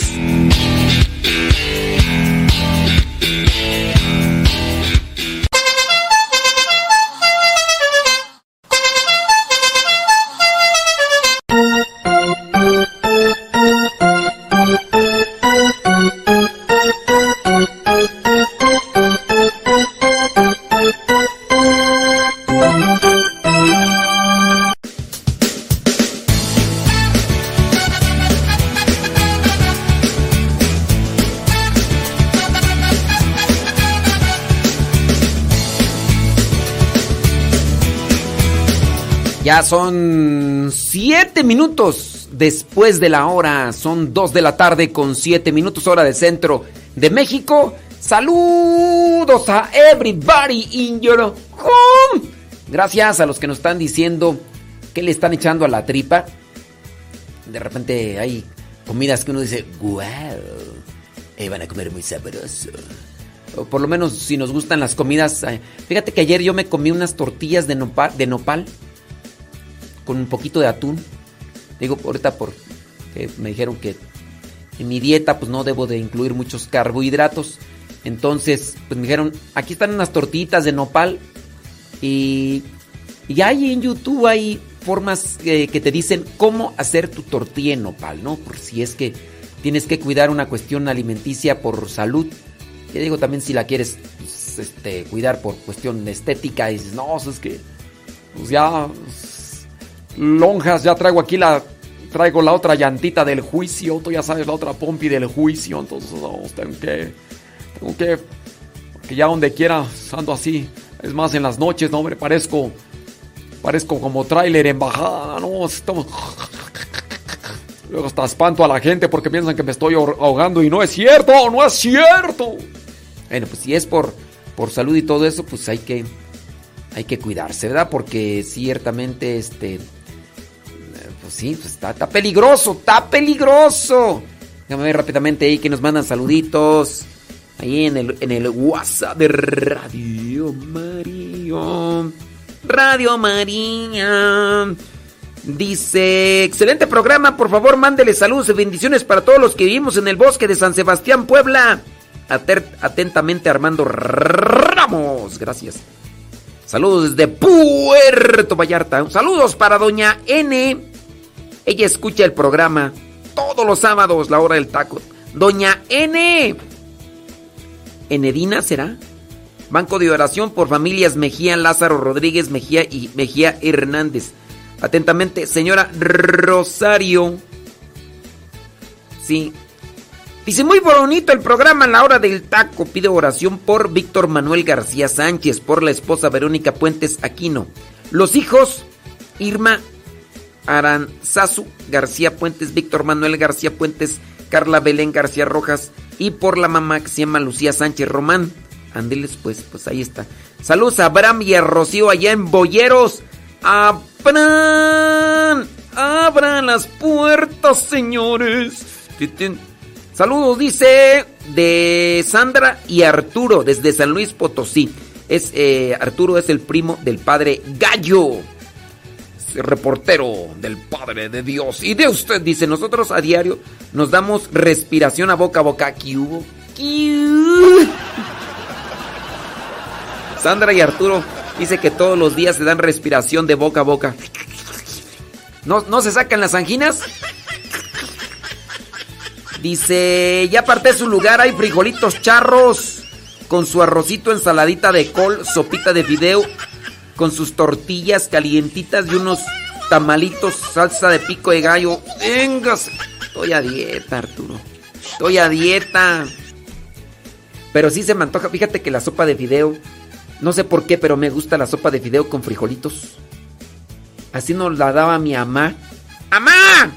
Son siete minutos después de la hora. Son dos de la tarde con siete minutos hora de centro de México. Saludos a everybody in your. Gracias a los que nos están diciendo que le están echando a la tripa. De repente hay comidas que uno dice, wow, eh, van a comer muy sabroso. O por lo menos si nos gustan las comidas. eh, Fíjate que ayer yo me comí unas tortillas de nopal con un poquito de atún. Digo, ahorita por que me dijeron que en mi dieta pues no debo de incluir muchos carbohidratos. Entonces, pues me dijeron, aquí están unas tortillitas de nopal y, y hay en YouTube hay formas eh, que te dicen cómo hacer tu tortilla en nopal, ¿no? Por si es que tienes que cuidar una cuestión alimenticia por salud. Te digo también si la quieres pues, este, cuidar por cuestión estética y dices, no, pues es que pues ya lonjas, ya traigo aquí la traigo la otra llantita del juicio, tú ya sabes la otra pompi del juicio, entonces no, tengo que tengo que que ya donde quiera ando así, es más en las noches, no hombre, parezco parezco como tráiler en bajada, no, estamos. Luego hasta espanto a la gente porque piensan que me estoy ahogando y no es cierto, no es cierto. Bueno, pues si es por, por salud y todo eso, pues hay que, hay que cuidarse, ¿verdad? Porque ciertamente, este, pues sí, pues está, peligroso, está peligroso. Déjame ver rápidamente ahí que nos mandan saluditos. Ahí en el, en el WhatsApp de Radio María. Radio María. Dice, excelente programa, por favor mándele saludos y bendiciones para todos los que vivimos en el bosque de San Sebastián, Puebla. Atentamente Armando Ramos, gracias. Saludos desde Puerto Vallarta. Saludos para doña N. Ella escucha el programa todos los sábados, la hora del taco. Doña N. ¿Enedina será? Banco de oración por familias Mejía, Lázaro Rodríguez, Mejía y Mejía Hernández. Atentamente, señora Rosario. Sí. Dice, muy bonito el programa La Hora del Taco. Pide oración por Víctor Manuel García Sánchez, por la esposa Verónica Puentes Aquino. Los hijos, Irma Aranzazu García Puentes, Víctor Manuel García Puentes, Carla Belén García Rojas y por la mamá que se llama Lucía Sánchez Román. Ándeles pues, pues ahí está. Saludos a Abraham y a Rocío allá en Boyeros. Abran, abran las puertas, señores. Saludos, dice, de Sandra y Arturo, desde San Luis Potosí. Es, eh, Arturo es el primo del padre Gallo reportero del Padre de Dios y de usted. Dice, nosotros a diario nos damos respiración a boca a boca. ¿Qué hubo? ¿Qué? Sandra y Arturo dice que todos los días se dan respiración de boca a boca. ¿No, no se sacan las anginas? Dice, ya aparté su lugar, hay frijolitos charros con su arrocito, ensaladita de col, sopita de fideo, con sus tortillas calientitas y unos tamalitos, salsa de pico de gallo. Véngase. Estoy a dieta, Arturo. Estoy a dieta. Pero sí se me antoja. Fíjate que la sopa de fideo, no sé por qué, pero me gusta la sopa de fideo con frijolitos. Así nos la daba mi mamá. ¡Amá!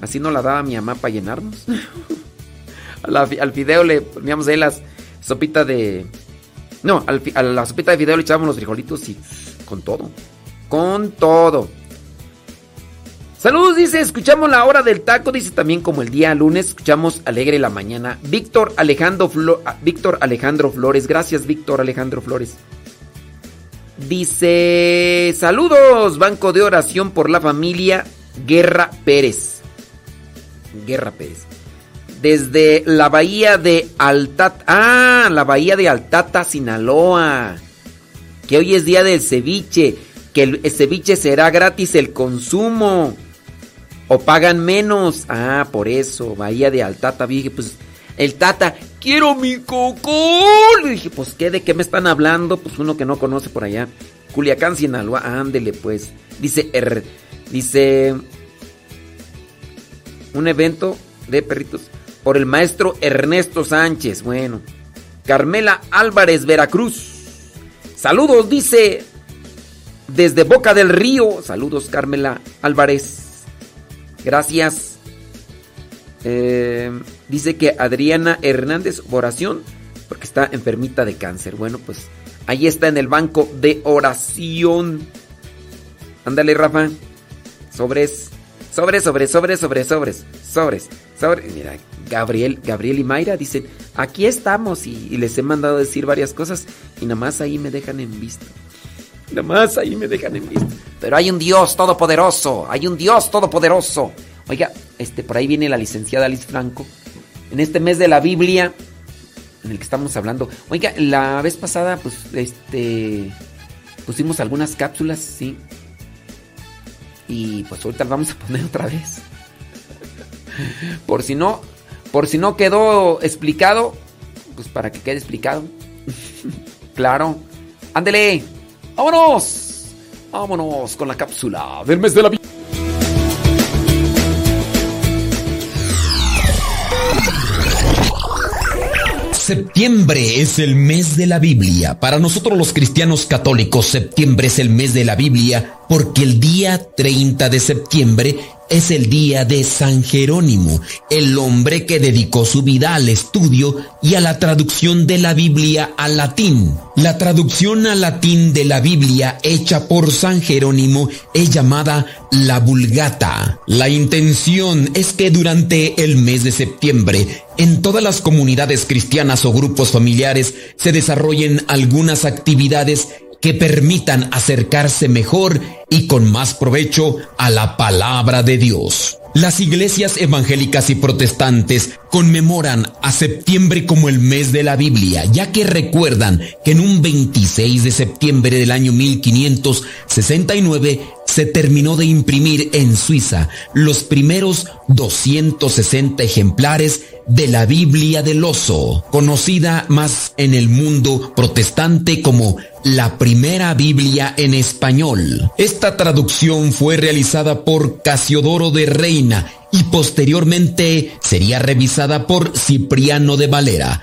Así nos la daba mi mamá para llenarnos. Al fideo le poníamos ahí las sopitas de... No, al a la sopita de fideo le echábamos los frijolitos y con todo. Con todo. Saludos, dice, escuchamos la hora del taco, dice también como el día lunes, escuchamos Alegre la mañana. Víctor Alejandro, ah, Víctor Alejandro Flores, gracias Víctor Alejandro Flores. Dice, saludos, Banco de Oración por la familia Guerra Pérez. Guerra Pérez. Desde la bahía de Altata. Ah, la bahía de Altata, Sinaloa. Que hoy es día del ceviche. Que el, ceviche será gratis el consumo. O pagan menos. Ah, por eso. Bahía de Altata. Dije, pues. El Tata, quiero mi coco. Le dije, pues, ¿qué? ¿De qué me están hablando? Pues uno que no conoce por allá. Culiacán, Sinaloa. Ándele, pues. Dice, er- dice. Un evento de perritos por el maestro Ernesto Sánchez. Bueno. Carmela Álvarez, Veracruz. Saludos, dice desde Boca del Río. Saludos, Carmela Álvarez. Gracias. Eh, dice que Adriana Hernández, oración, porque está enfermita de cáncer. Bueno, pues ahí está en el banco de oración. Ándale, Rafa. Sobres. Sobres, sobres, sobres, sobres, sobres. Sobres. Sobres. Mira, Gabriel, Gabriel y Mayra dicen, aquí estamos. Y, les he mandado decir varias cosas. Y nada más ahí me dejan en visto. Nada más ahí me dejan en visto. Pero hay un Dios todopoderoso. Hay un Dios todopoderoso. Oiga, este, por ahí viene la licenciada Alice Franco. En este mes de la Biblia, en el que estamos hablando. Oiga, la vez pasada, pues, este, pusimos algunas cápsulas, sí. Y pues ahorita las vamos a poner otra vez. Por si no, por si no quedó explicado, pues para que quede explicado. claro. Ándele. Vámonos. Vámonos con la cápsula del mes de la Biblia. Septiembre es el mes de la Biblia. Para nosotros los cristianos católicos, septiembre es el mes de la Biblia porque el día 30 de septiembre es el día de San Jerónimo, el hombre que dedicó su vida al estudio y a la traducción de la Biblia al latín. La traducción al latín de la Biblia hecha por San Jerónimo es llamada la Vulgata. La intención es que durante el mes de septiembre, en todas las comunidades cristianas o grupos familiares se desarrollen algunas actividades que permitan acercarse mejor y con más provecho a la palabra de Dios. Las iglesias evangélicas y protestantes conmemoran a septiembre como el mes de la Biblia, ya que recuerdan que en un 26 de septiembre del año 1569 se terminó de imprimir en Suiza los primeros 260 ejemplares de la Biblia del Oso, conocida más en el mundo protestante como la primera Biblia en español. Esta traducción fue realizada por Casiodoro de Reina y posteriormente sería revisada por Cipriano de Valera.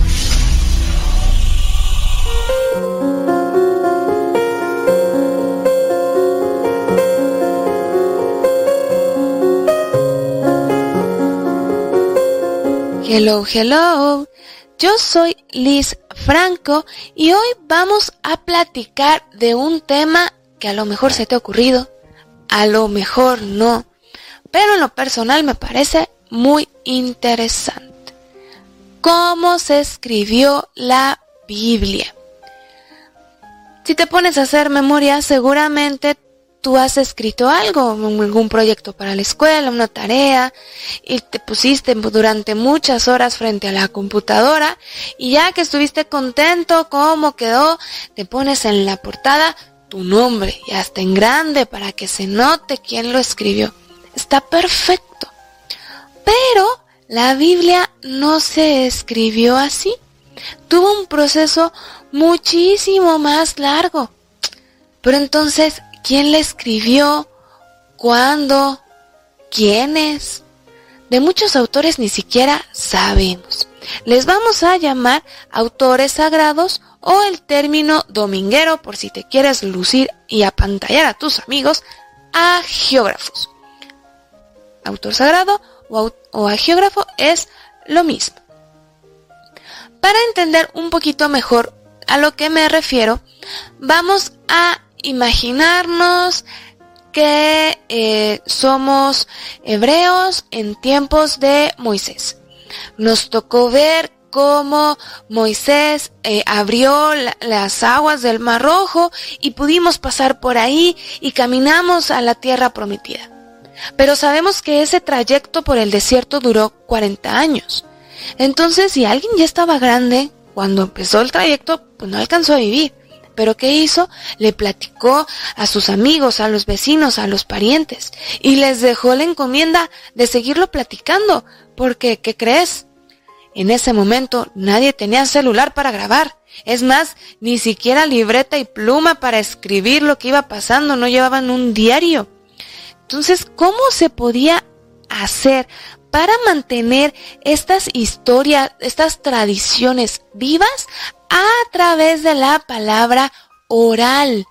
Hello, hello. Yo soy Liz Franco y hoy vamos a platicar de un tema que a lo mejor se te ha ocurrido, a lo mejor no, pero en lo personal me parece muy interesante. ¿Cómo se escribió la Biblia? Si te pones a hacer memoria, seguramente tú has escrito algo, algún proyecto para la escuela, una tarea, y te pusiste durante muchas horas frente a la computadora, y ya que estuviste contento cómo quedó, te pones en la portada tu nombre, y hasta en grande para que se note quién lo escribió. Está perfecto. Pero la Biblia no se escribió así. tuvo un proceso muchísimo más largo. Pero entonces, ¿quién le escribió? ¿Cuándo? ¿Quiénes? De muchos autores ni siquiera sabemos. Les vamos a llamar autores sagrados o el término dominguero por si te quieres lucir y apantallar a tus amigos, agiógrafos. Autor sagrado o, o agiógrafo es lo mismo. Para entender un poquito mejor a lo que me refiero, vamos a imaginarnos que eh, somos hebreos en tiempos de Moisés. Nos tocó ver cómo Moisés eh, abrió la- las aguas del Mar Rojo y pudimos pasar por ahí y caminamos a la tierra prometida. Pero sabemos que ese trayecto por el desierto duró 40 años. Entonces, si alguien ya estaba grande cuando empezó el trayecto, pues no alcanzó a vivir. Pero ¿qué hizo? Le platicó a sus amigos, a los vecinos, a los parientes y les dejó la encomienda de seguirlo platicando. Porque, ¿qué crees? En ese momento nadie tenía celular para grabar. Es más, ni siquiera libreta y pluma para escribir lo que iba pasando, no llevaban un diario. Entonces, ¿cómo se podía hacer para mantener estas historias, estas tradiciones vivas a través de la palabra oral?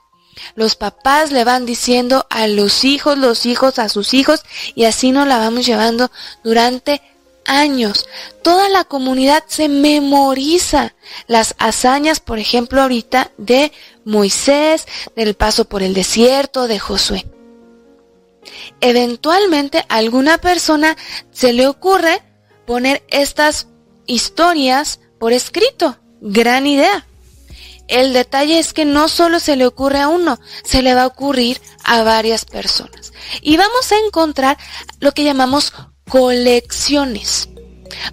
Los papás le van diciendo a los hijos, los hijos a sus hijos, y así nos la vamos llevando durante años. Toda la comunidad se memoriza las hazañas, por ejemplo, ahorita de Moisés, del paso por el desierto, de Josué. Eventualmente a alguna persona se le ocurre poner estas historias por escrito. Gran idea. El detalle es que no solo se le ocurre a uno, se le va a ocurrir a varias personas. Y vamos a encontrar lo que llamamos colecciones.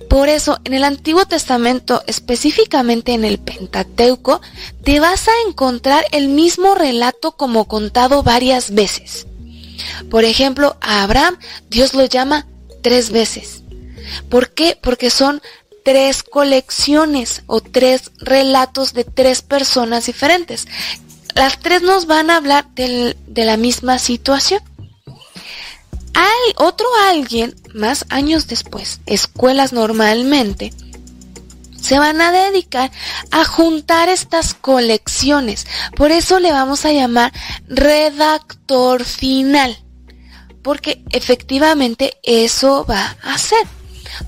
Por eso, en el Antiguo Testamento, específicamente en el Pentateuco, te vas a encontrar el mismo relato como contado varias veces. Por ejemplo, a Abraham Dios lo llama tres veces. ¿Por qué? Porque son tres colecciones o tres relatos de tres personas diferentes. Las tres nos van a hablar del- de la misma situación. Hay otro alguien, más años después, escuelas normalmente, se van a dedicar a juntar estas colecciones. Por eso le vamos a llamar redactor final. Porque efectivamente eso va a hacer.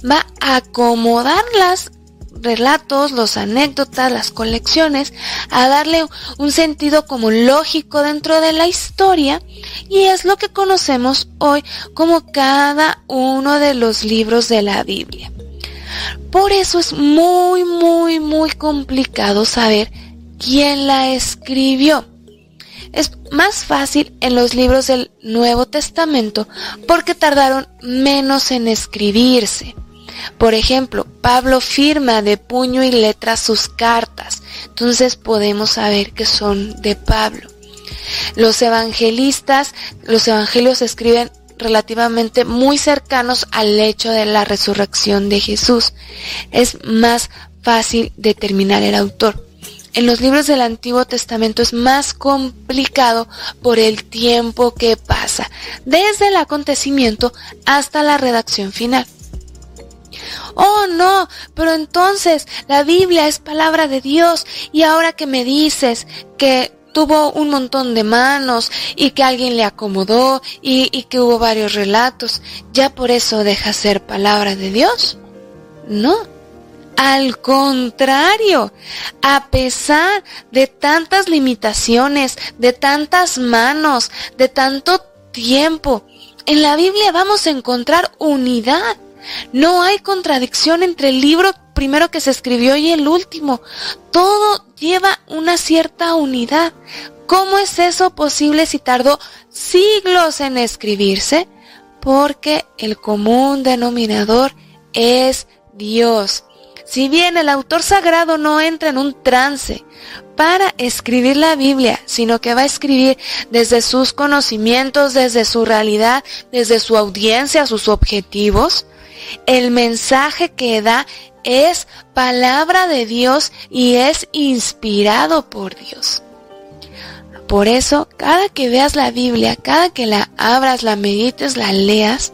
Va a acomodar las relatos, los anécdotas, las colecciones, a darle un sentido como lógico dentro de la historia y es lo que conocemos hoy como cada uno de los libros de la Biblia. Por eso es muy, muy, muy complicado saber quién la escribió. Es más fácil en los libros del Nuevo Testamento porque tardaron menos en escribirse. Por ejemplo, Pablo firma de puño y letra sus cartas, entonces podemos saber que son de Pablo. Los evangelistas, los evangelios escriben relativamente muy cercanos al hecho de la resurrección de Jesús. Es más fácil determinar el autor. En los libros del Antiguo Testamento es más complicado por el tiempo que pasa, desde el acontecimiento hasta la redacción final. Oh, no, pero entonces la Biblia es palabra de Dios y ahora que me dices que tuvo un montón de manos y que alguien le acomodó y, y que hubo varios relatos, ¿ya por eso deja ser palabra de Dios? No. Al contrario, a pesar de tantas limitaciones, de tantas manos, de tanto tiempo, en la Biblia vamos a encontrar unidad. No hay contradicción entre el libro primero que se escribió y el último. Todo lleva una cierta unidad. ¿Cómo es eso posible si tardó siglos en escribirse? Porque el común denominador es Dios. Si bien el autor sagrado no entra en un trance para escribir la Biblia, sino que va a escribir desde sus conocimientos, desde su realidad, desde su audiencia, sus objetivos, el mensaje que da es palabra de Dios y es inspirado por Dios. Por eso, cada que veas la Biblia, cada que la abras, la medites, la leas,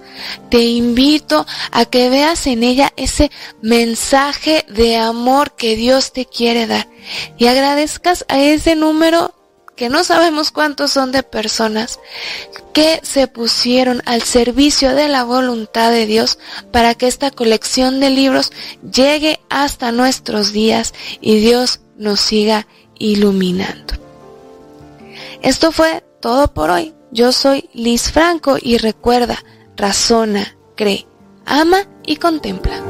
te invito a que veas en ella ese mensaje de amor que Dios te quiere dar y agradezcas a ese número que no sabemos cuántos son de personas que se pusieron al servicio de la voluntad de Dios para que esta colección de libros llegue hasta nuestros días y Dios nos siga iluminando. Esto fue todo por hoy. Yo soy Liz Franco y recuerda, razona, cree, ama y contempla.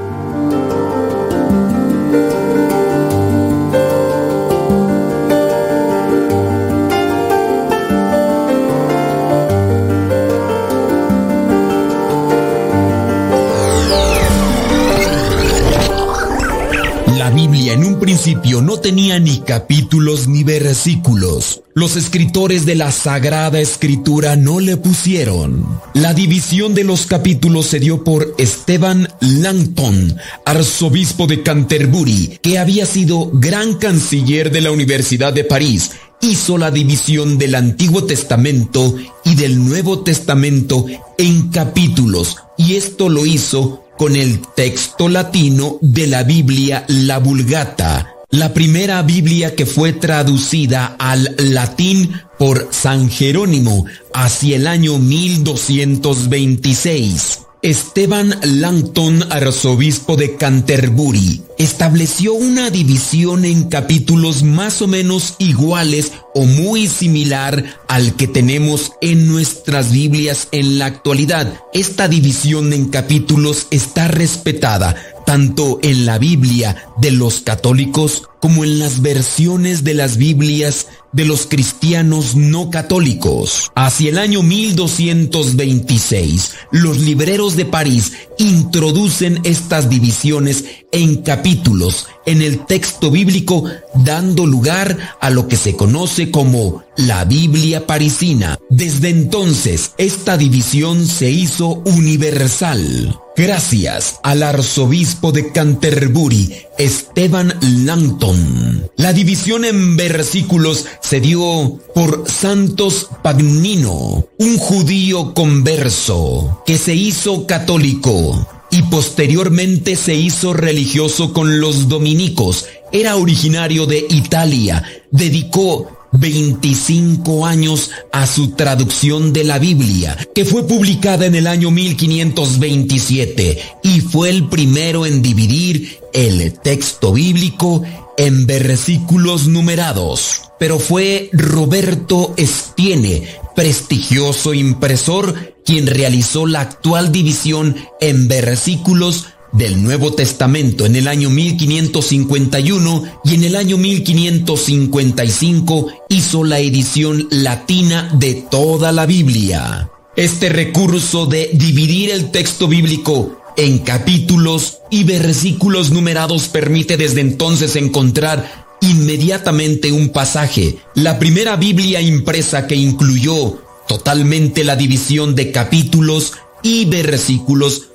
En un principio no tenía ni capítulos ni versículos. Los escritores de la Sagrada Escritura no le pusieron. La división de los capítulos se dio por Esteban Langton, arzobispo de Canterbury, que había sido gran canciller de la Universidad de París. Hizo la división del Antiguo Testamento y del Nuevo Testamento en capítulos, y esto lo hizo con el texto latino de la Biblia, la Vulgata, la primera Biblia que fue traducida al latín por San Jerónimo hacia el año 1226. Esteban Langton, arzobispo de Canterbury, estableció una división en capítulos más o menos iguales o muy similar al que tenemos en nuestras Biblias en la actualidad. Esta división en capítulos está respetada tanto en la Biblia de los católicos como en las versiones de las Biblias de los cristianos no católicos. Hacia el año 1226, los libreros de París introducen estas divisiones en capítulos en el texto bíblico, dando lugar a lo que se conoce como la Biblia parisina. Desde entonces, esta división se hizo universal. Gracias al arzobispo de Canterbury, Esteban Langton. La división en versículos se dio por Santos Pagnino, un judío converso que se hizo católico y posteriormente se hizo religioso con los dominicos. Era originario de Italia. Dedicó 25 años a su traducción de la Biblia, que fue publicada en el año 1527 y fue el primero en dividir el texto bíblico en versículos numerados. Pero fue Roberto Estiene, prestigioso impresor, quien realizó la actual división en versículos del Nuevo Testamento en el año 1551 y en el año 1555 hizo la edición latina de toda la Biblia. Este recurso de dividir el texto bíblico en capítulos y versículos numerados permite desde entonces encontrar inmediatamente un pasaje, la primera Biblia impresa que incluyó totalmente la división de capítulos y versículos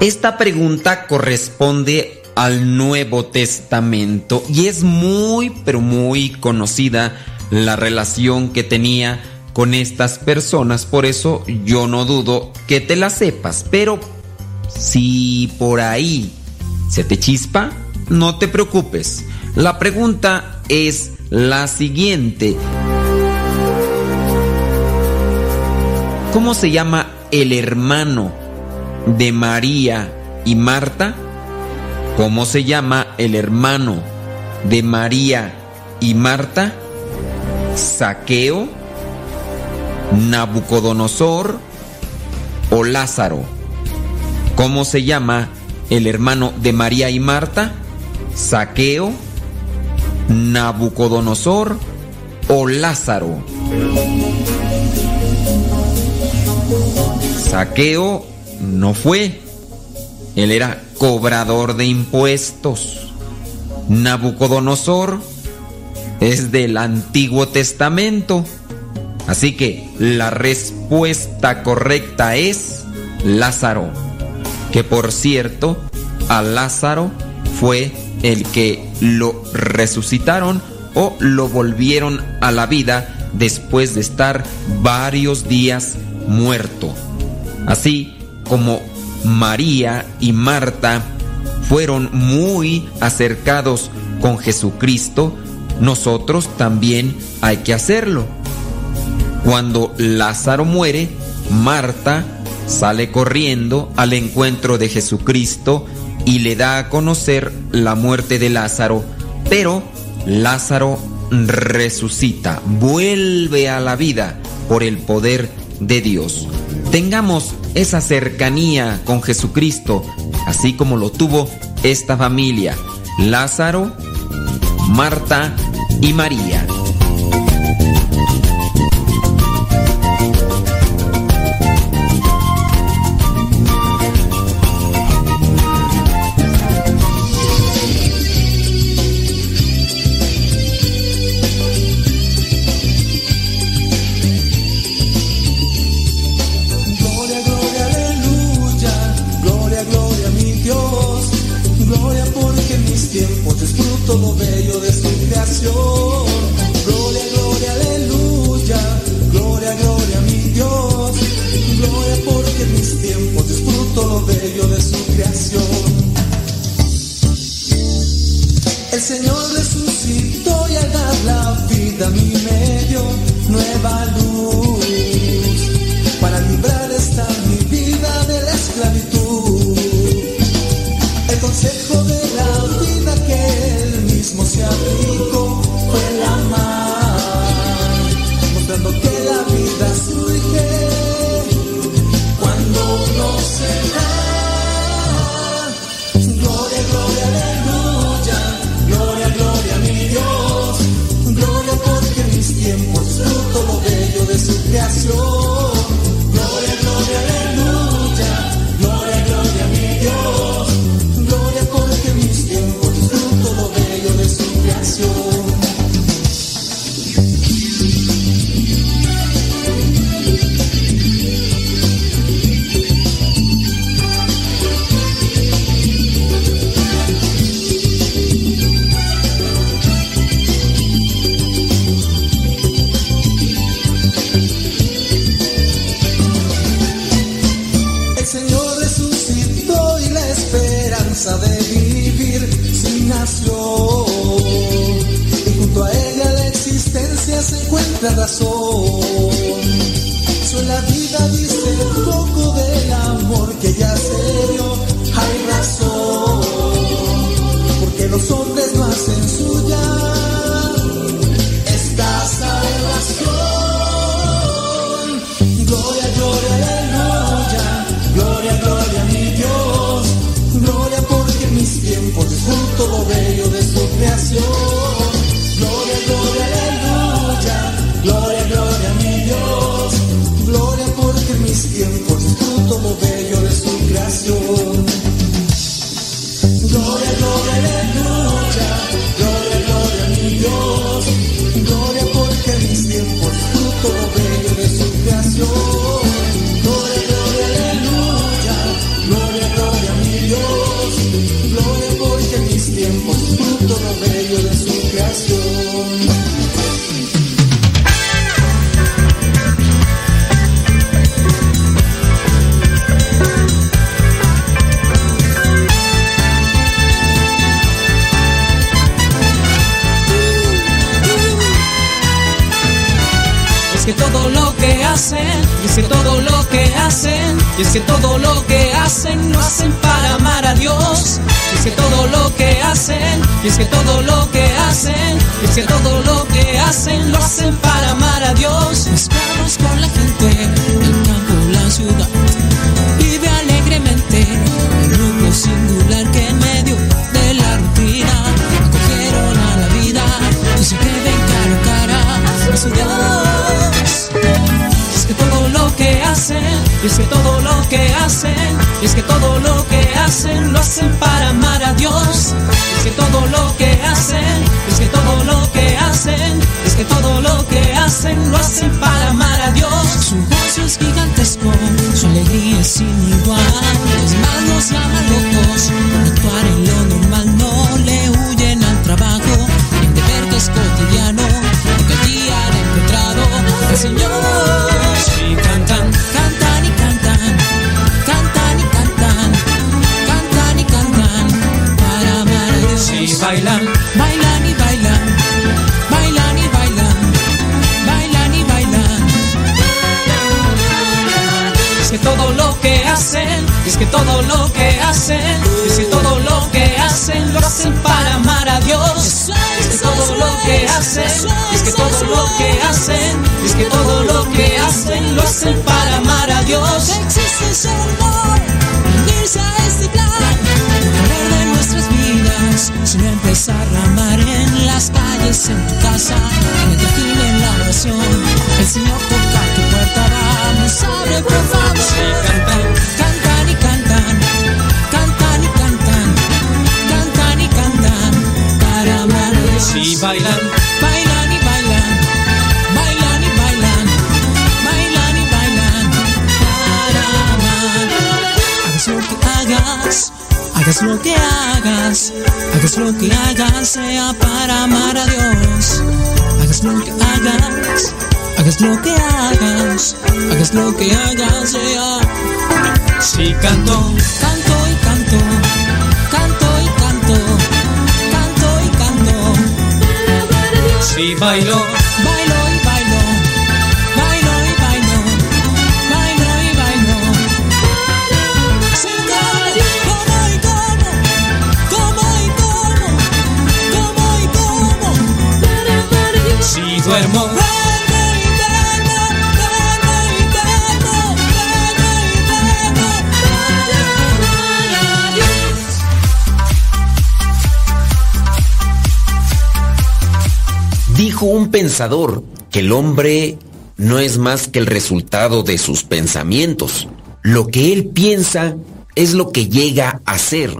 Esta pregunta corresponde al Nuevo Testamento y es muy, pero muy conocida la relación que tenía con estas personas. Por eso yo no dudo que te la sepas. Pero si por ahí se te chispa, no te preocupes. La pregunta es la siguiente. ¿Cómo se llama el hermano de María y Marta? ¿Cómo se llama el hermano de María y Marta? Saqueo, Nabucodonosor o Lázaro. ¿Cómo se llama el hermano de María y Marta? Saqueo, Nabucodonosor o Lázaro. Saqueo no fue. Él era cobrador de impuestos. Nabucodonosor es del Antiguo Testamento. Así que la respuesta correcta es Lázaro. Que por cierto, a Lázaro fue el que lo resucitaron o lo volvieron a la vida después de estar varios días muerto. Así como María y Marta fueron muy acercados con Jesucristo, nosotros también hay que hacerlo. Cuando Lázaro muere, Marta sale corriendo al encuentro de Jesucristo y le da a conocer la muerte de Lázaro, pero Lázaro resucita, vuelve a la vida por el poder de Dios. Tengamos esa cercanía con Jesucristo, así como lo tuvo esta familia, Lázaro, Marta y María. Soy la vida, dice poco y es que todo lo que hacen lo hacen para amar a Dios. Y es que todo lo que hacen, y es que todo lo que hacen, y es que todo lo que hacen lo hacen para amar a Dios. Mezclados con la gente, el campo, la ciudad, vive alegremente, un grupo singular que en medio de la rutina acogieron a la vida y se ven cara a cara a es que todo lo que hacen, es que todo lo que hacen lo hacen para amar a Dios. Es que todo lo que hacen, es que todo lo que hacen, es que todo lo que hacen lo hacen para amar a Dios. Su gozo es gigantesco, su alegría es sin igual. Los más nos llaman locos actuar en lo normal, no le huyen al trabajo, en deber que es que todo lo que hacen, es que todo lo que hacen lo hacen para amar a Dios. Es que todo lo que hacen, es que todo lo que hacen, es que todo lo que hacen lo hacen para amar a Dios. Existe amor, unirse a este plan, poder de nuestras vidas, sino empezar a amar en las calles, en tu casa, en el trajín, en la oración. El Señor toca tu puerta, vamos, abre por favor. cantan, cantan Y bailan, bailan y bailan, bailan y bailan, bailan y bailan para amar. Hagas lo que hagas, hagas lo que hagas, hagas lo que hagas, sea para amar a Dios. Hagas lo que hagas, hagas lo que hagas, hagas lo que hagas, sea. Si canto, canto y canto, canto y canto Si bailo, bailo y bailo, bailo y bailo, bailo y como, como y como, como y como, como y como. Si duermo, pensador que el hombre no es más que el resultado de sus pensamientos. Lo que él piensa es lo que llega a ser.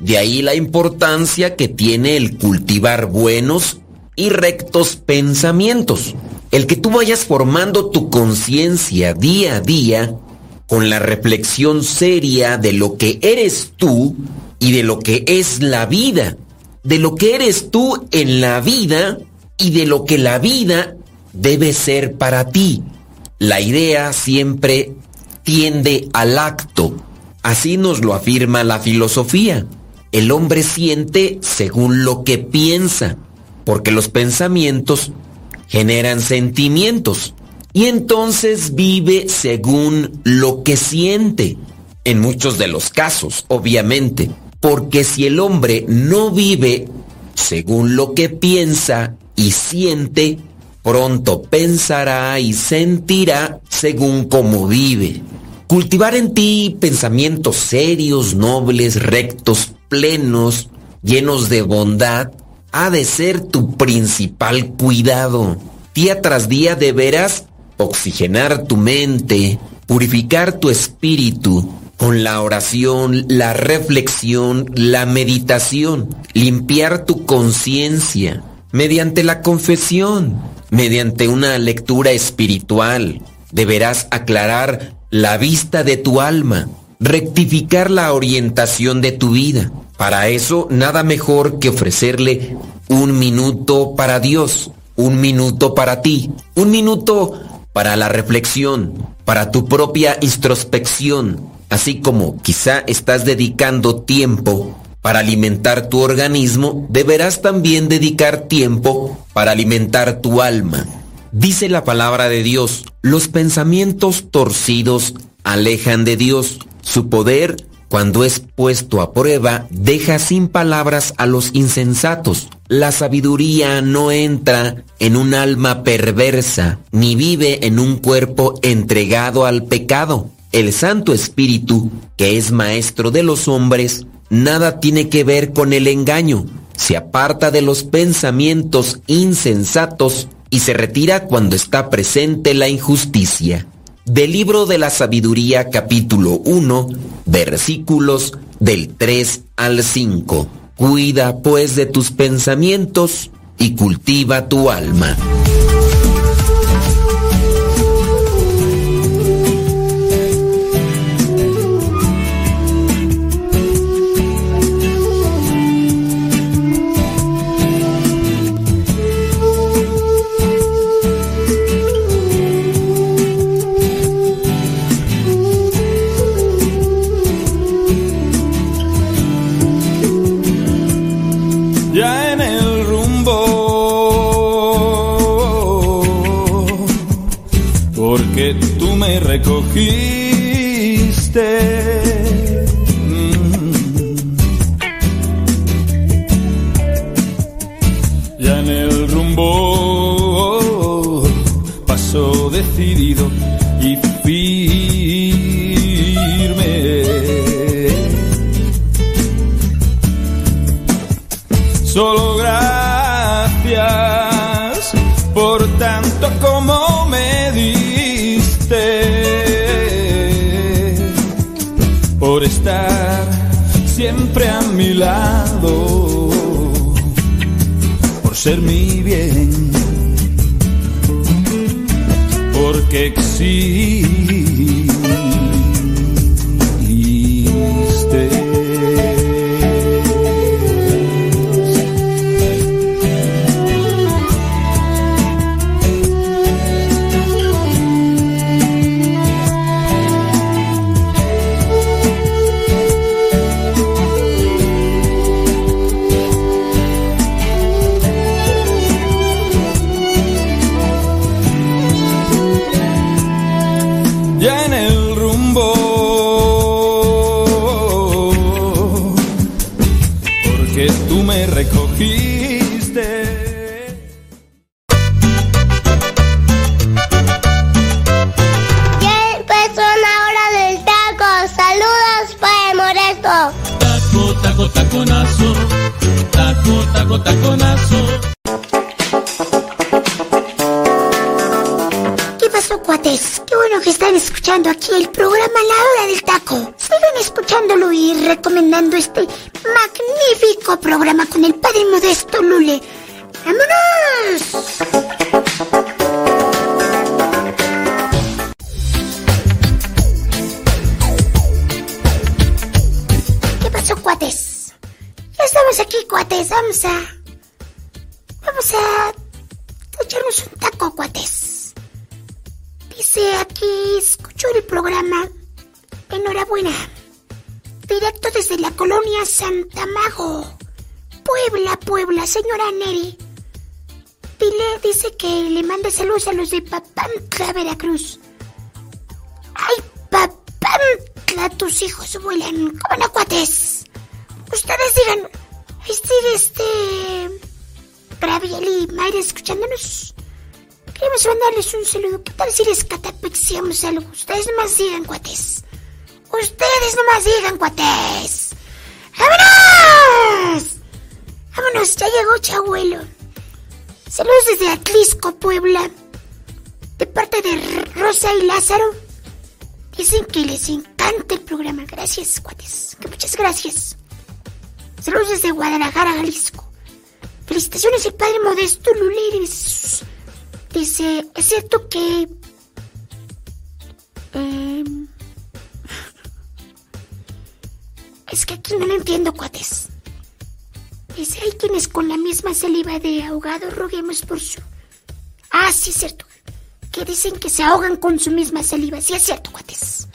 De ahí la importancia que tiene el cultivar buenos y rectos pensamientos. El que tú vayas formando tu conciencia día a día con la reflexión seria de lo que eres tú y de lo que es la vida. De lo que eres tú en la vida y de lo que la vida debe ser para ti. La idea siempre tiende al acto. Así nos lo afirma la filosofía. El hombre siente según lo que piensa, porque los pensamientos generan sentimientos y entonces vive según lo que siente. En muchos de los casos, obviamente, porque si el hombre no vive según lo que piensa y siente, pronto pensará y sentirá según como vive. Cultivar en ti pensamientos serios, nobles, rectos, plenos, llenos de bondad, ha de ser tu principal cuidado. Día tras día deberás oxigenar tu mente, purificar tu espíritu con la oración, la reflexión, la meditación, limpiar tu conciencia mediante la confesión, mediante una lectura espiritual. Deberás aclarar la vista de tu alma, rectificar la orientación de tu vida. Para eso, nada mejor que ofrecerle un minuto para Dios, un minuto para ti, un minuto para la reflexión, para tu propia introspección, así como quizá estás dedicando tiempo para alimentar tu organismo, deberás también dedicar tiempo para alimentar tu alma. Dice la palabra de Dios, los pensamientos torcidos alejan de Dios. Su poder, cuando es puesto a prueba, deja sin palabras a los insensatos. La sabiduría no entra en un alma perversa, ni vive en un cuerpo entregado al pecado. El Santo Espíritu, que es maestro de los hombres, nada tiene que ver con el engaño. Se aparta de los pensamientos insensatos y se retira cuando está presente la injusticia. Del libro de la sabiduría capítulo 1, versículos del 3 al 5. Cuida pues de tus pensamientos y cultiva tu alma. Porque tú me recogiste. Siempre a mi lado, por ser mi bien, porque exististe. Saludos a los de Papantla, Veracruz. ¡Ay, Papantla! Tus hijos vuelan. ¿Cómo no, cuates? Ustedes digan, este, este... Graviel y Mayra escuchándonos. Queremos mandarles un saludo. ¿Qué tal si les catapexiamos algo? Ustedes nomás digan, cuates. Ustedes nomás digan, cuates. Puebla. De parte de Rosa y Lázaro. Dicen que les encanta el programa. Gracias, cuates. Muchas gracias. Saludos desde Guadalajara, Jalisco. Felicitaciones al padre Modesto Luleres. Dice, es cierto que... em, es que aquí no lo entiendo, cuates. Dice, hay quienes con la misma saliva de ahogado roguemos por su... Sí, es cierto. Que dicen que se ahogan con su misma saliva. Sí, es cierto, cuates.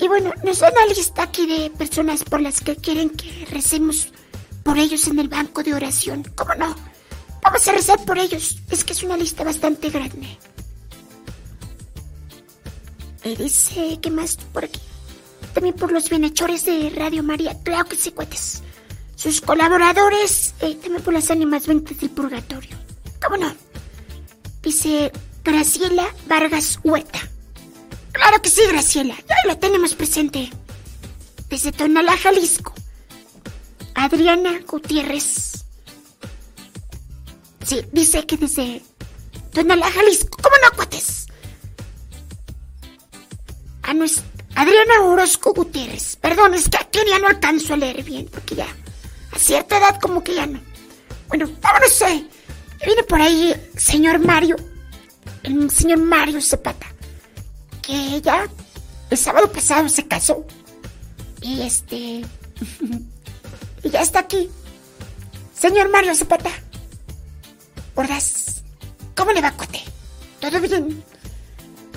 Y bueno, nos dan una lista aquí de personas por las que quieren que recemos por ellos en el banco de oración. ¿Cómo no? Vamos a rezar por ellos. Es que es una lista bastante grande. Me dice, ¿qué más por aquí? También por los bienhechores de Radio María. Claro que sí, cuates. Sus colaboradores, eh, también por las ánimas ventas del purgatorio. ¿Cómo no? Dice Graciela Vargas Huerta. Claro que sí, Graciela. Ya lo tenemos presente. Desde Tonalá, Jalisco. Adriana Gutiérrez. Sí, dice que desde Tonalá, Jalisco. ¿Cómo no, cuates? No es Adriana Orozco Gutiérrez. Perdón, es que aquí ya no alcanzo a leer bien, porque ya a cierta edad como que ya no. Bueno, vámonos. Eh. Viene por ahí señor Mario, el señor Mario Zapata, que ya el sábado pasado se casó. Y este... y ya está aquí. Señor Mario Zapata. ¿Cómo le va, cuate? ¿Todo bien?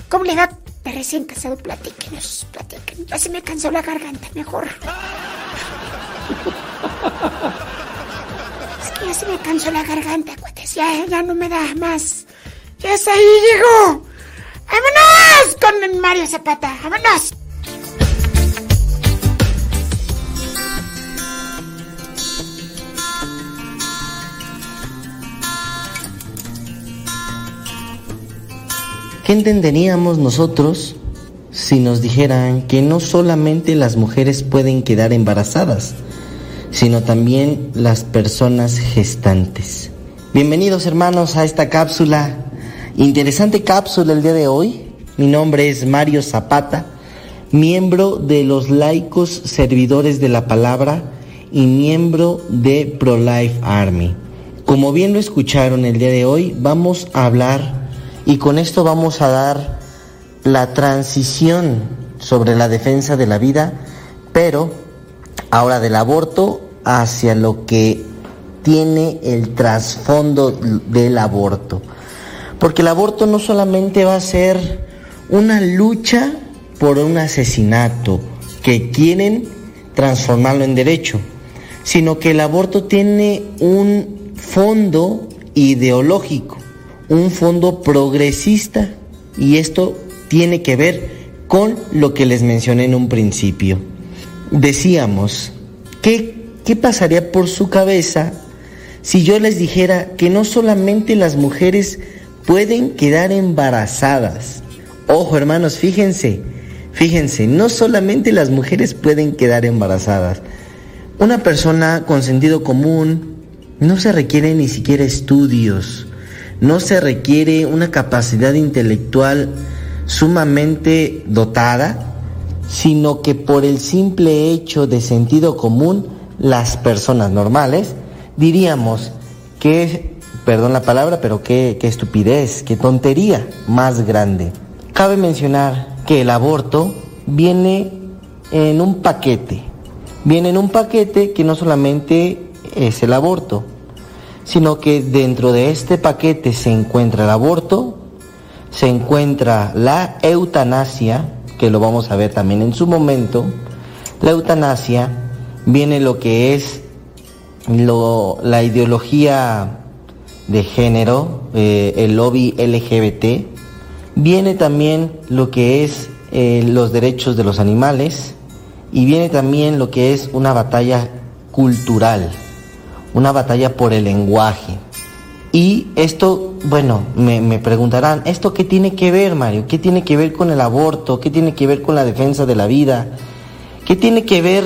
¿Cómo le va de recién casado? Platíquenos, platíquenos. Ya se me cansó la garganta, mejor. Ya se me cansó la garganta, cuates. Ya, ya no me da más. Ya es ahí, llegó. ¡Vámonos con Mario Zapata! ¡Vámonos! ¿Qué entenderíamos nosotros si nos dijeran que no solamente las mujeres pueden quedar embarazadas, sino también las personas gestantes? Bienvenidos hermanos a esta cápsula, interesante cápsula el día de hoy. Mi nombre es Mario Zapata, miembro de los laicos servidores de la palabra y miembro de ProLife Army. Como bien lo escucharon el día de hoy, vamos a hablar y con esto vamos a dar la transición sobre la defensa de la vida, pero ahora del aborto hacia lo que tiene el trasfondo del aborto. Porque el aborto no solamente va a ser una lucha por un asesinato que quieren transformarlo en derecho, sino que el aborto tiene un fondo ideológico, un fondo progresista y esto tiene que ver con lo que les mencioné en un principio. Decíamos, ¿qué, qué pasaría por su cabeza si yo les dijera que no solamente las mujeres pueden quedar embarazadas? Ojo hermanos, fíjense, fíjense, no solamente las mujeres pueden quedar embarazadas. Una persona con sentido común no se requiere ni siquiera estudios, no se requiere una capacidad intelectual sumamente dotada, sino que por el simple hecho de sentido común, las personas normales diríamos que, perdón la palabra, pero qué, qué estupidez, qué tontería más grande. Cabe mencionar que el aborto viene en un paquete, viene en un paquete que no solamente es el aborto, sino que dentro de este paquete se encuentra el aborto, se encuentra la eutanasia, que lo vamos a ver también en su momento. La eutanasia viene lo que es lo, la ideología de género, eh, el lobby LGBT. Viene también lo que es eh, los derechos de los animales y viene también lo que es una batalla cultural, una batalla por el lenguaje. Y esto, bueno, me, preguntarán, ¿esto qué tiene que ver, Mario? ¿Qué tiene que ver con el aborto? ¿Qué tiene que ver con la defensa de la vida? ¿Qué tiene que ver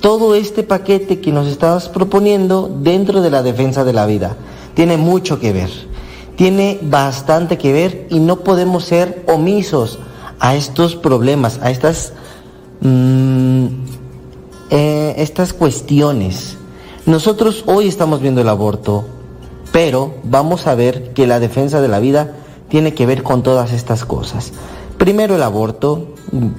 todo este paquete que nos estás proponiendo dentro de la defensa de la vida? Tiene mucho que ver, tiene bastante que ver y no podemos ser omisos a estos problemas, a estas, mmm, eh, estas cuestiones. Nosotros hoy estamos viendo el aborto, pero vamos a ver que la defensa de la vida tiene que ver con todas estas cosas. Primero el aborto,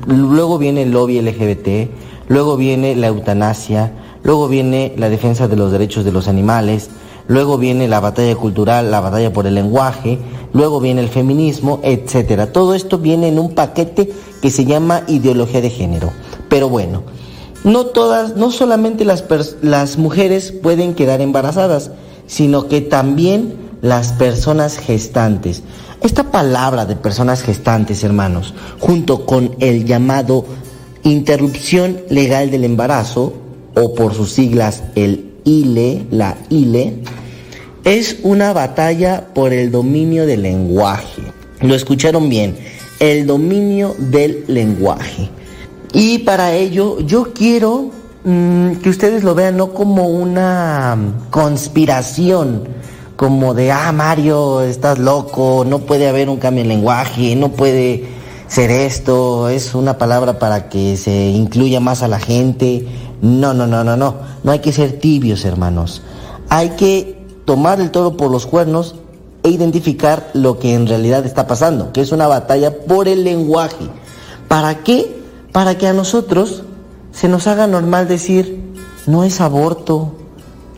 luego viene el lobby LGBT, luego viene la eutanasia, luego viene la defensa de los derechos de los animales, luego viene la batalla cultural, la batalla por el lenguaje, luego viene el feminismo, etcétera. Todo esto viene en un paquete que se llama ideología de género. Pero bueno, no todas, no solamente las, las mujeres pueden quedar embarazadas, sino que también las personas gestantes. Esta palabra de personas gestantes, hermanos, junto con el llamado interrupción legal del embarazo, o por sus siglas el ILE, la ILE, es una batalla por el dominio del lenguaje. Lo escucharon bien, el dominio del lenguaje. Y para ello yo quiero mm, que ustedes lo vean no como una conspiración, como de, ah, Mario, estás loco, no puede haber un cambio en lenguaje, no puede ser esto, es una palabra para que se incluya más a la gente. No, no, no, no, no, no hay que ser tibios, hermanos. Hay que tomar el toro por los cuernos e identificar lo que en realidad está pasando, que es una batalla por el lenguaje. ¿Para qué? Para que a nosotros se nos haga normal decir, no es aborto,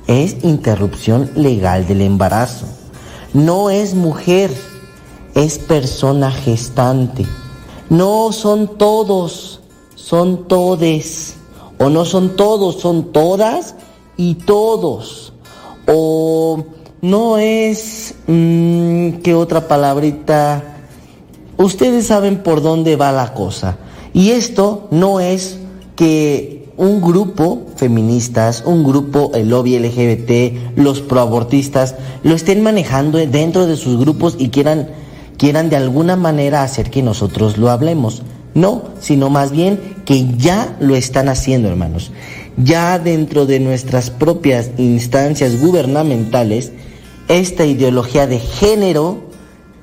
es interrupción legal del embarazo. No es mujer, es persona gestante. No son todos, son todes. O no son todos, son todas y todos. O no es... Mm, ¿Qué otra palabrita? Ustedes saben por dónde va la cosa. Y esto no es que un grupo feministas, un grupo, el lobby LGBT, los proabortistas, lo estén manejando dentro de sus grupos y quieran, quieran de alguna manera hacer que nosotros lo hablemos. No, sino más bien que ya lo están haciendo, hermanos. Ya dentro de nuestras propias instancias gubernamentales, esta ideología de género,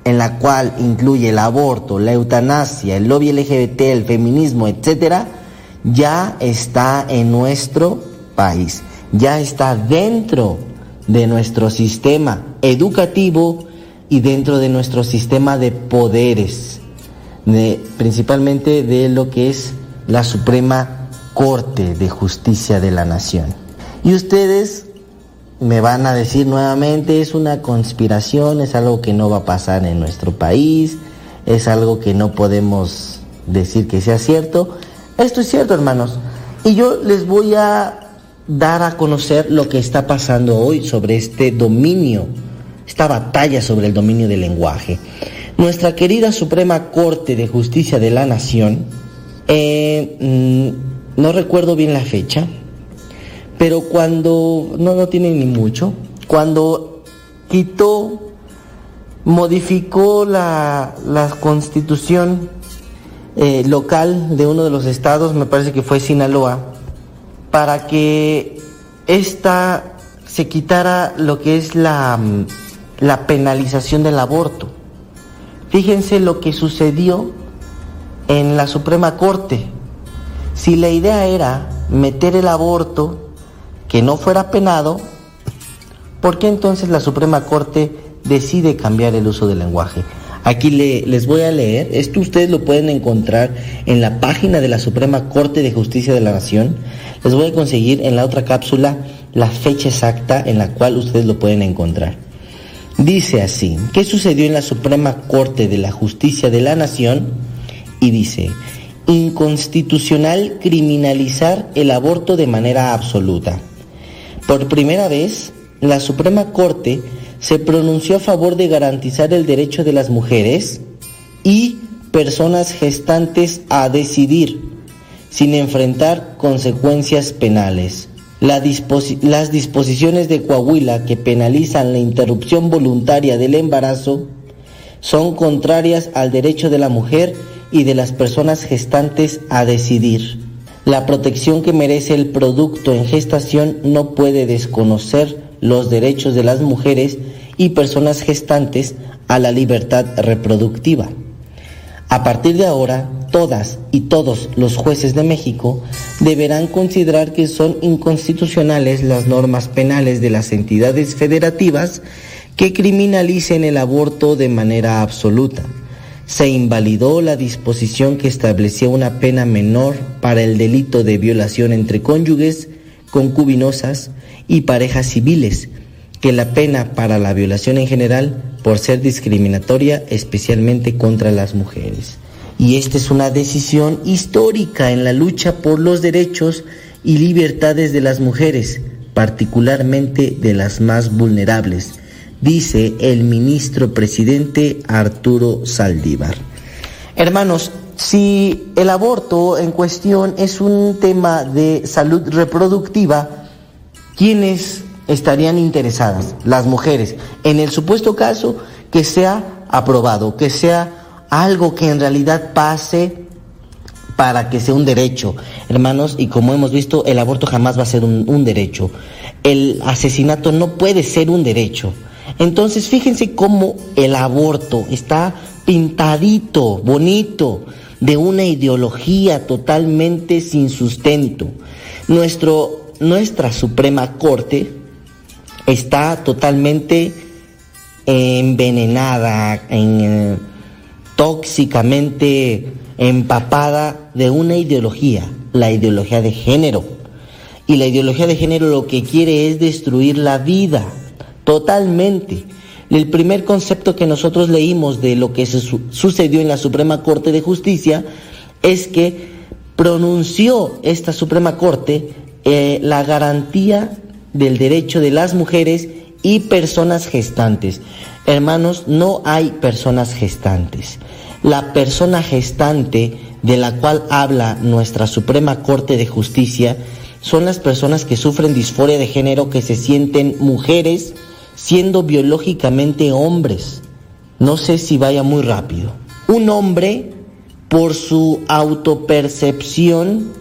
en la cual incluye el aborto, la eutanasia, el lobby LGBT, el feminismo, etcétera, ya está en nuestro país, ya está dentro de nuestro sistema educativo y dentro de nuestro sistema de poderes, principalmente de lo que es la Suprema Corte de Justicia de la Nación. Y ustedes me van a decir nuevamente, es una conspiración, es algo que no va a pasar en nuestro país, es algo que no podemos decir que sea cierto. Esto es cierto, hermanos. Y yo les voy a dar a conocer lo que está pasando hoy sobre este dominio, esta batalla sobre el dominio del lenguaje. Nuestra querida Suprema Corte de Justicia de la Nación, eh, mm, no recuerdo bien la fecha, pero cuando, no, no tiene ni mucho, cuando quitó, modificó la, la constitución eh, local de uno de los estados, me parece que fue Sinaloa, para que esta se quitara lo que es la, la penalización del aborto. Fíjense lo que sucedió en la Suprema Corte. Si la idea era meter el aborto, que no fuera penado, ¿por qué entonces la Suprema Corte decide cambiar el uso del lenguaje? Aquí les voy a leer, esto ustedes lo pueden encontrar en la página de la Suprema Corte de Justicia de la Nación. Les voy a conseguir en la otra cápsula la fecha exacta en la cual ustedes lo pueden encontrar. Dice así, ¿qué sucedió en la Suprema Corte de la Justicia de la Nación? Y dice, inconstitucional criminalizar el aborto de manera absoluta. Por primera vez, la Suprema Corte se pronunció a favor de garantizar el derecho de las mujeres y personas gestantes a decidir sin enfrentar consecuencias penales. las disposiciones de Coahuila que penalizan la interrupción voluntaria del embarazo son contrarias al derecho de la mujer y de las personas gestantes a decidir. La protección que merece el producto en gestación no puede desconocer los derechos de las mujeres y personas gestantes a la libertad reproductiva. A partir de ahora, todas y todos los jueces de México deberán considerar que son inconstitucionales las normas penales de las entidades federativas que criminalicen el aborto de manera absoluta. Se invalidó la disposición que establecía una pena menor para el delito de violación entre cónyuges, concubinosas y parejas civiles, que la pena para la violación en general por ser discriminatoria especialmente contra las mujeres. Y esta es una decisión histórica en la lucha por los derechos y libertades de las mujeres, particularmente de las más vulnerables, dice el ministro presidente Arturo Saldívar. Hermanos, si el aborto en cuestión es un tema de salud reproductiva, ¿quiénes estarían interesadas? Las mujeres. En el supuesto caso que sea aprobado, que sea algo que en realidad pase para que sea un derecho, hermanos, y como hemos visto, el aborto jamás va a ser un, un derecho. El asesinato no puede ser un derecho. Entonces, fíjense cómo el aborto está pintadito, bonito, de una ideología totalmente sin sustento. Nuestro, nuestra Suprema Corte está totalmente envenenada, en, eh, tóxicamente empapada de una ideología, la ideología de género. Y la ideología de género lo que quiere es destruir la vida, totalmente. El primer concepto que nosotros leímos de lo que se su sucedió en la Suprema Corte de Justicia es que pronunció esta Suprema Corte eh, la garantía del derecho de las mujeres y personas gestantes. Hermanos, no hay personas gestantes. La persona gestante de la cual habla nuestra Suprema Corte de Justicia son las personas que sufren disforia de género, que se sienten mujeres siendo biológicamente hombres. No sé si vaya muy rápido. Un hombre, por su autopercepción,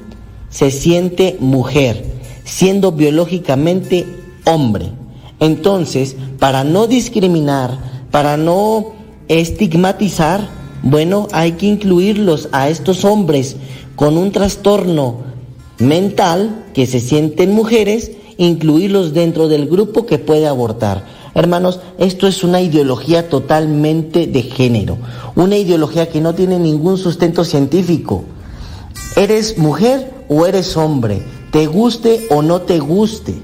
se siente mujer, siendo biológicamente hombre. Entonces, para no discriminar, para no estigmatizar, bueno, hay que incluirlos a estos hombres con un trastorno mental que se sienten mujeres, incluirlos dentro del grupo que puede abortar. Hermanos, esto es una ideología totalmente de género, una ideología que no tiene ningún sustento científico. ¿Eres mujer o eres hombre? ¿Te guste o no te guste?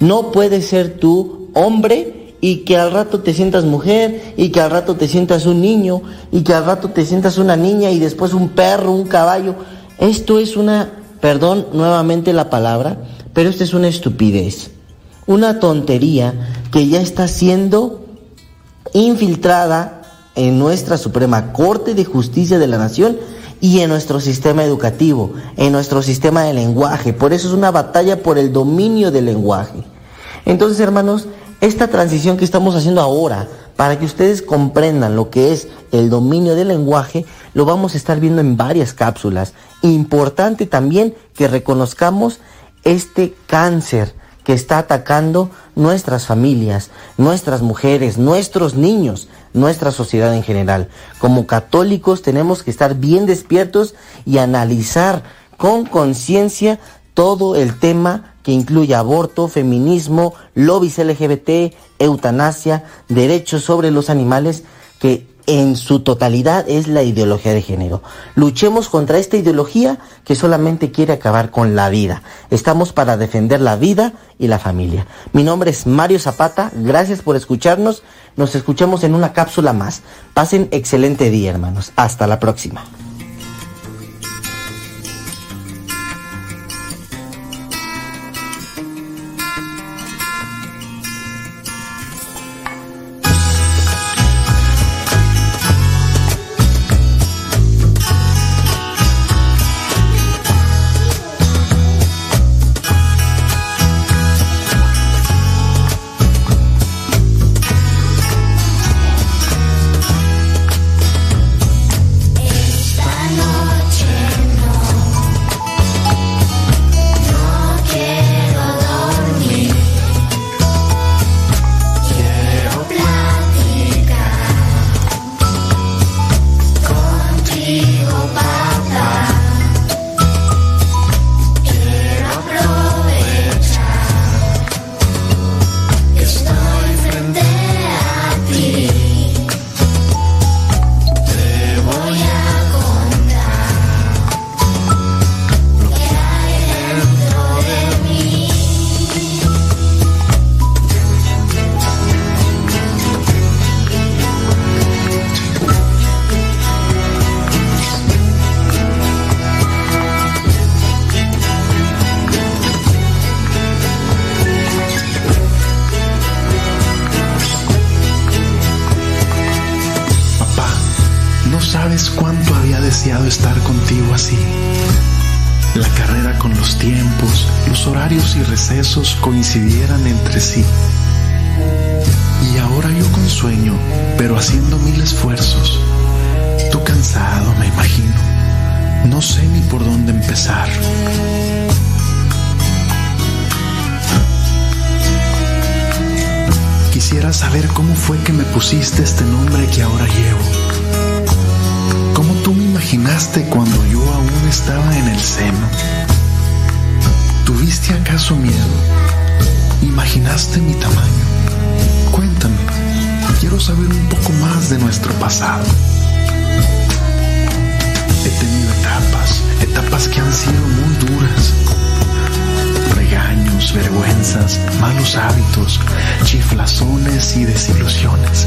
No puedes ser tú hombre y que al rato te sientas mujer y que al rato te sientas un niño y que al rato te sientas una niña y después un perro, un caballo. Esto es una, perdón nuevamente la palabra, pero esto es una estupidez, una tontería que ya está siendo infiltrada en nuestra Suprema Corte de Justicia de la Nación y en nuestro sistema educativo, en nuestro sistema de lenguaje. Por eso es una batalla por el dominio del lenguaje. Entonces, hermanos, esta transición que estamos haciendo ahora, para que ustedes comprendan lo que es el dominio del lenguaje, lo vamos a estar viendo en varias cápsulas. Importante también que reconozcamos este cáncer que está atacando nuestras familias, nuestras mujeres, nuestros niños, nuestra sociedad en general. Como católicos tenemos que estar bien despiertos y analizar con conciencia todo el tema que incluye aborto, feminismo, lobbies LGBT, eutanasia, derechos sobre los animales, que en su totalidad es la ideología de género. Luchemos contra esta ideología que solamente quiere acabar con la vida. Estamos para defender la vida y la familia. Mi nombre es Mario Zapata, gracias por escucharnos. Nos escuchamos en una cápsula más. Pasen excelente día, hermanos. Hasta la próxima. Contigo así. La carrera con los tiempos, los horarios y recesos coincidieran entre sí. Y ahora yo con sueño, pero haciendo mil esfuerzos. Tú cansado, me imagino. No sé ni por dónde empezar. Quisiera saber cómo fue que me pusiste este nombre que ahora llevo. ¿Cómo tú me imaginaste cuando yo aún estaba en el seno? ¿Tuviste acaso miedo? ¿Imaginaste mi tamaño? Cuéntame, quiero saber un poco más de nuestro pasado. He tenido etapas, etapas que han sido muy duras. Regaños, vergüenzas, malos hábitos, chiflazones y desilusiones.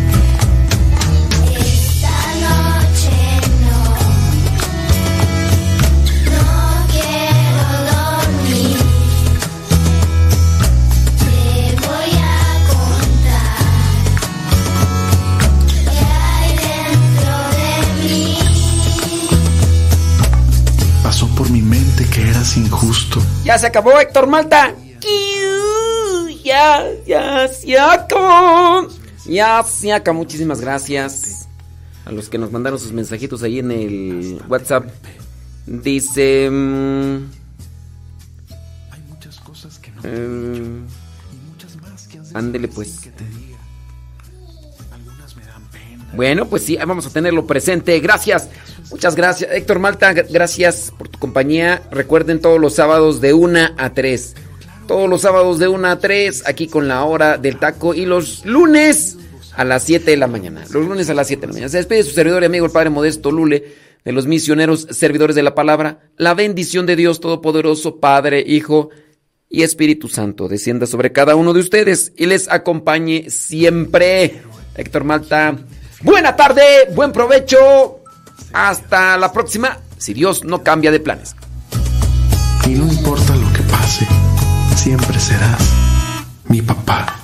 Que injusto. Ya se acabó, Héctor Malta. Ya, ya se acabó. Ya se acabó. Muchísimas gracias a los que nos mandaron sus mensajitos ahí en el WhatsApp. Dice. mm, mm, ándele pues. Bueno, pues sí, vamos a tenerlo presente. Gracias. Muchas gracias. Héctor Malta, gracias por tu compañía. Recuerden todos los sábados de 1 a 3. Todos los sábados de 1 a 3, aquí con la hora del taco. Y los lunes a las 7 de la mañana. Los lunes a las 7 de la mañana. Se despide su servidor y amigo, el Padre Modesto Lule, de los misioneros servidores de la palabra. La bendición de Dios Todopoderoso, Padre, Hijo y Espíritu Santo, descienda sobre cada uno de ustedes y les acompañe siempre. Héctor Malta, buena tarde, buen provecho. Hasta la próxima, si Dios no cambia de planes. Y no importa lo que pase, siempre serás mi papá.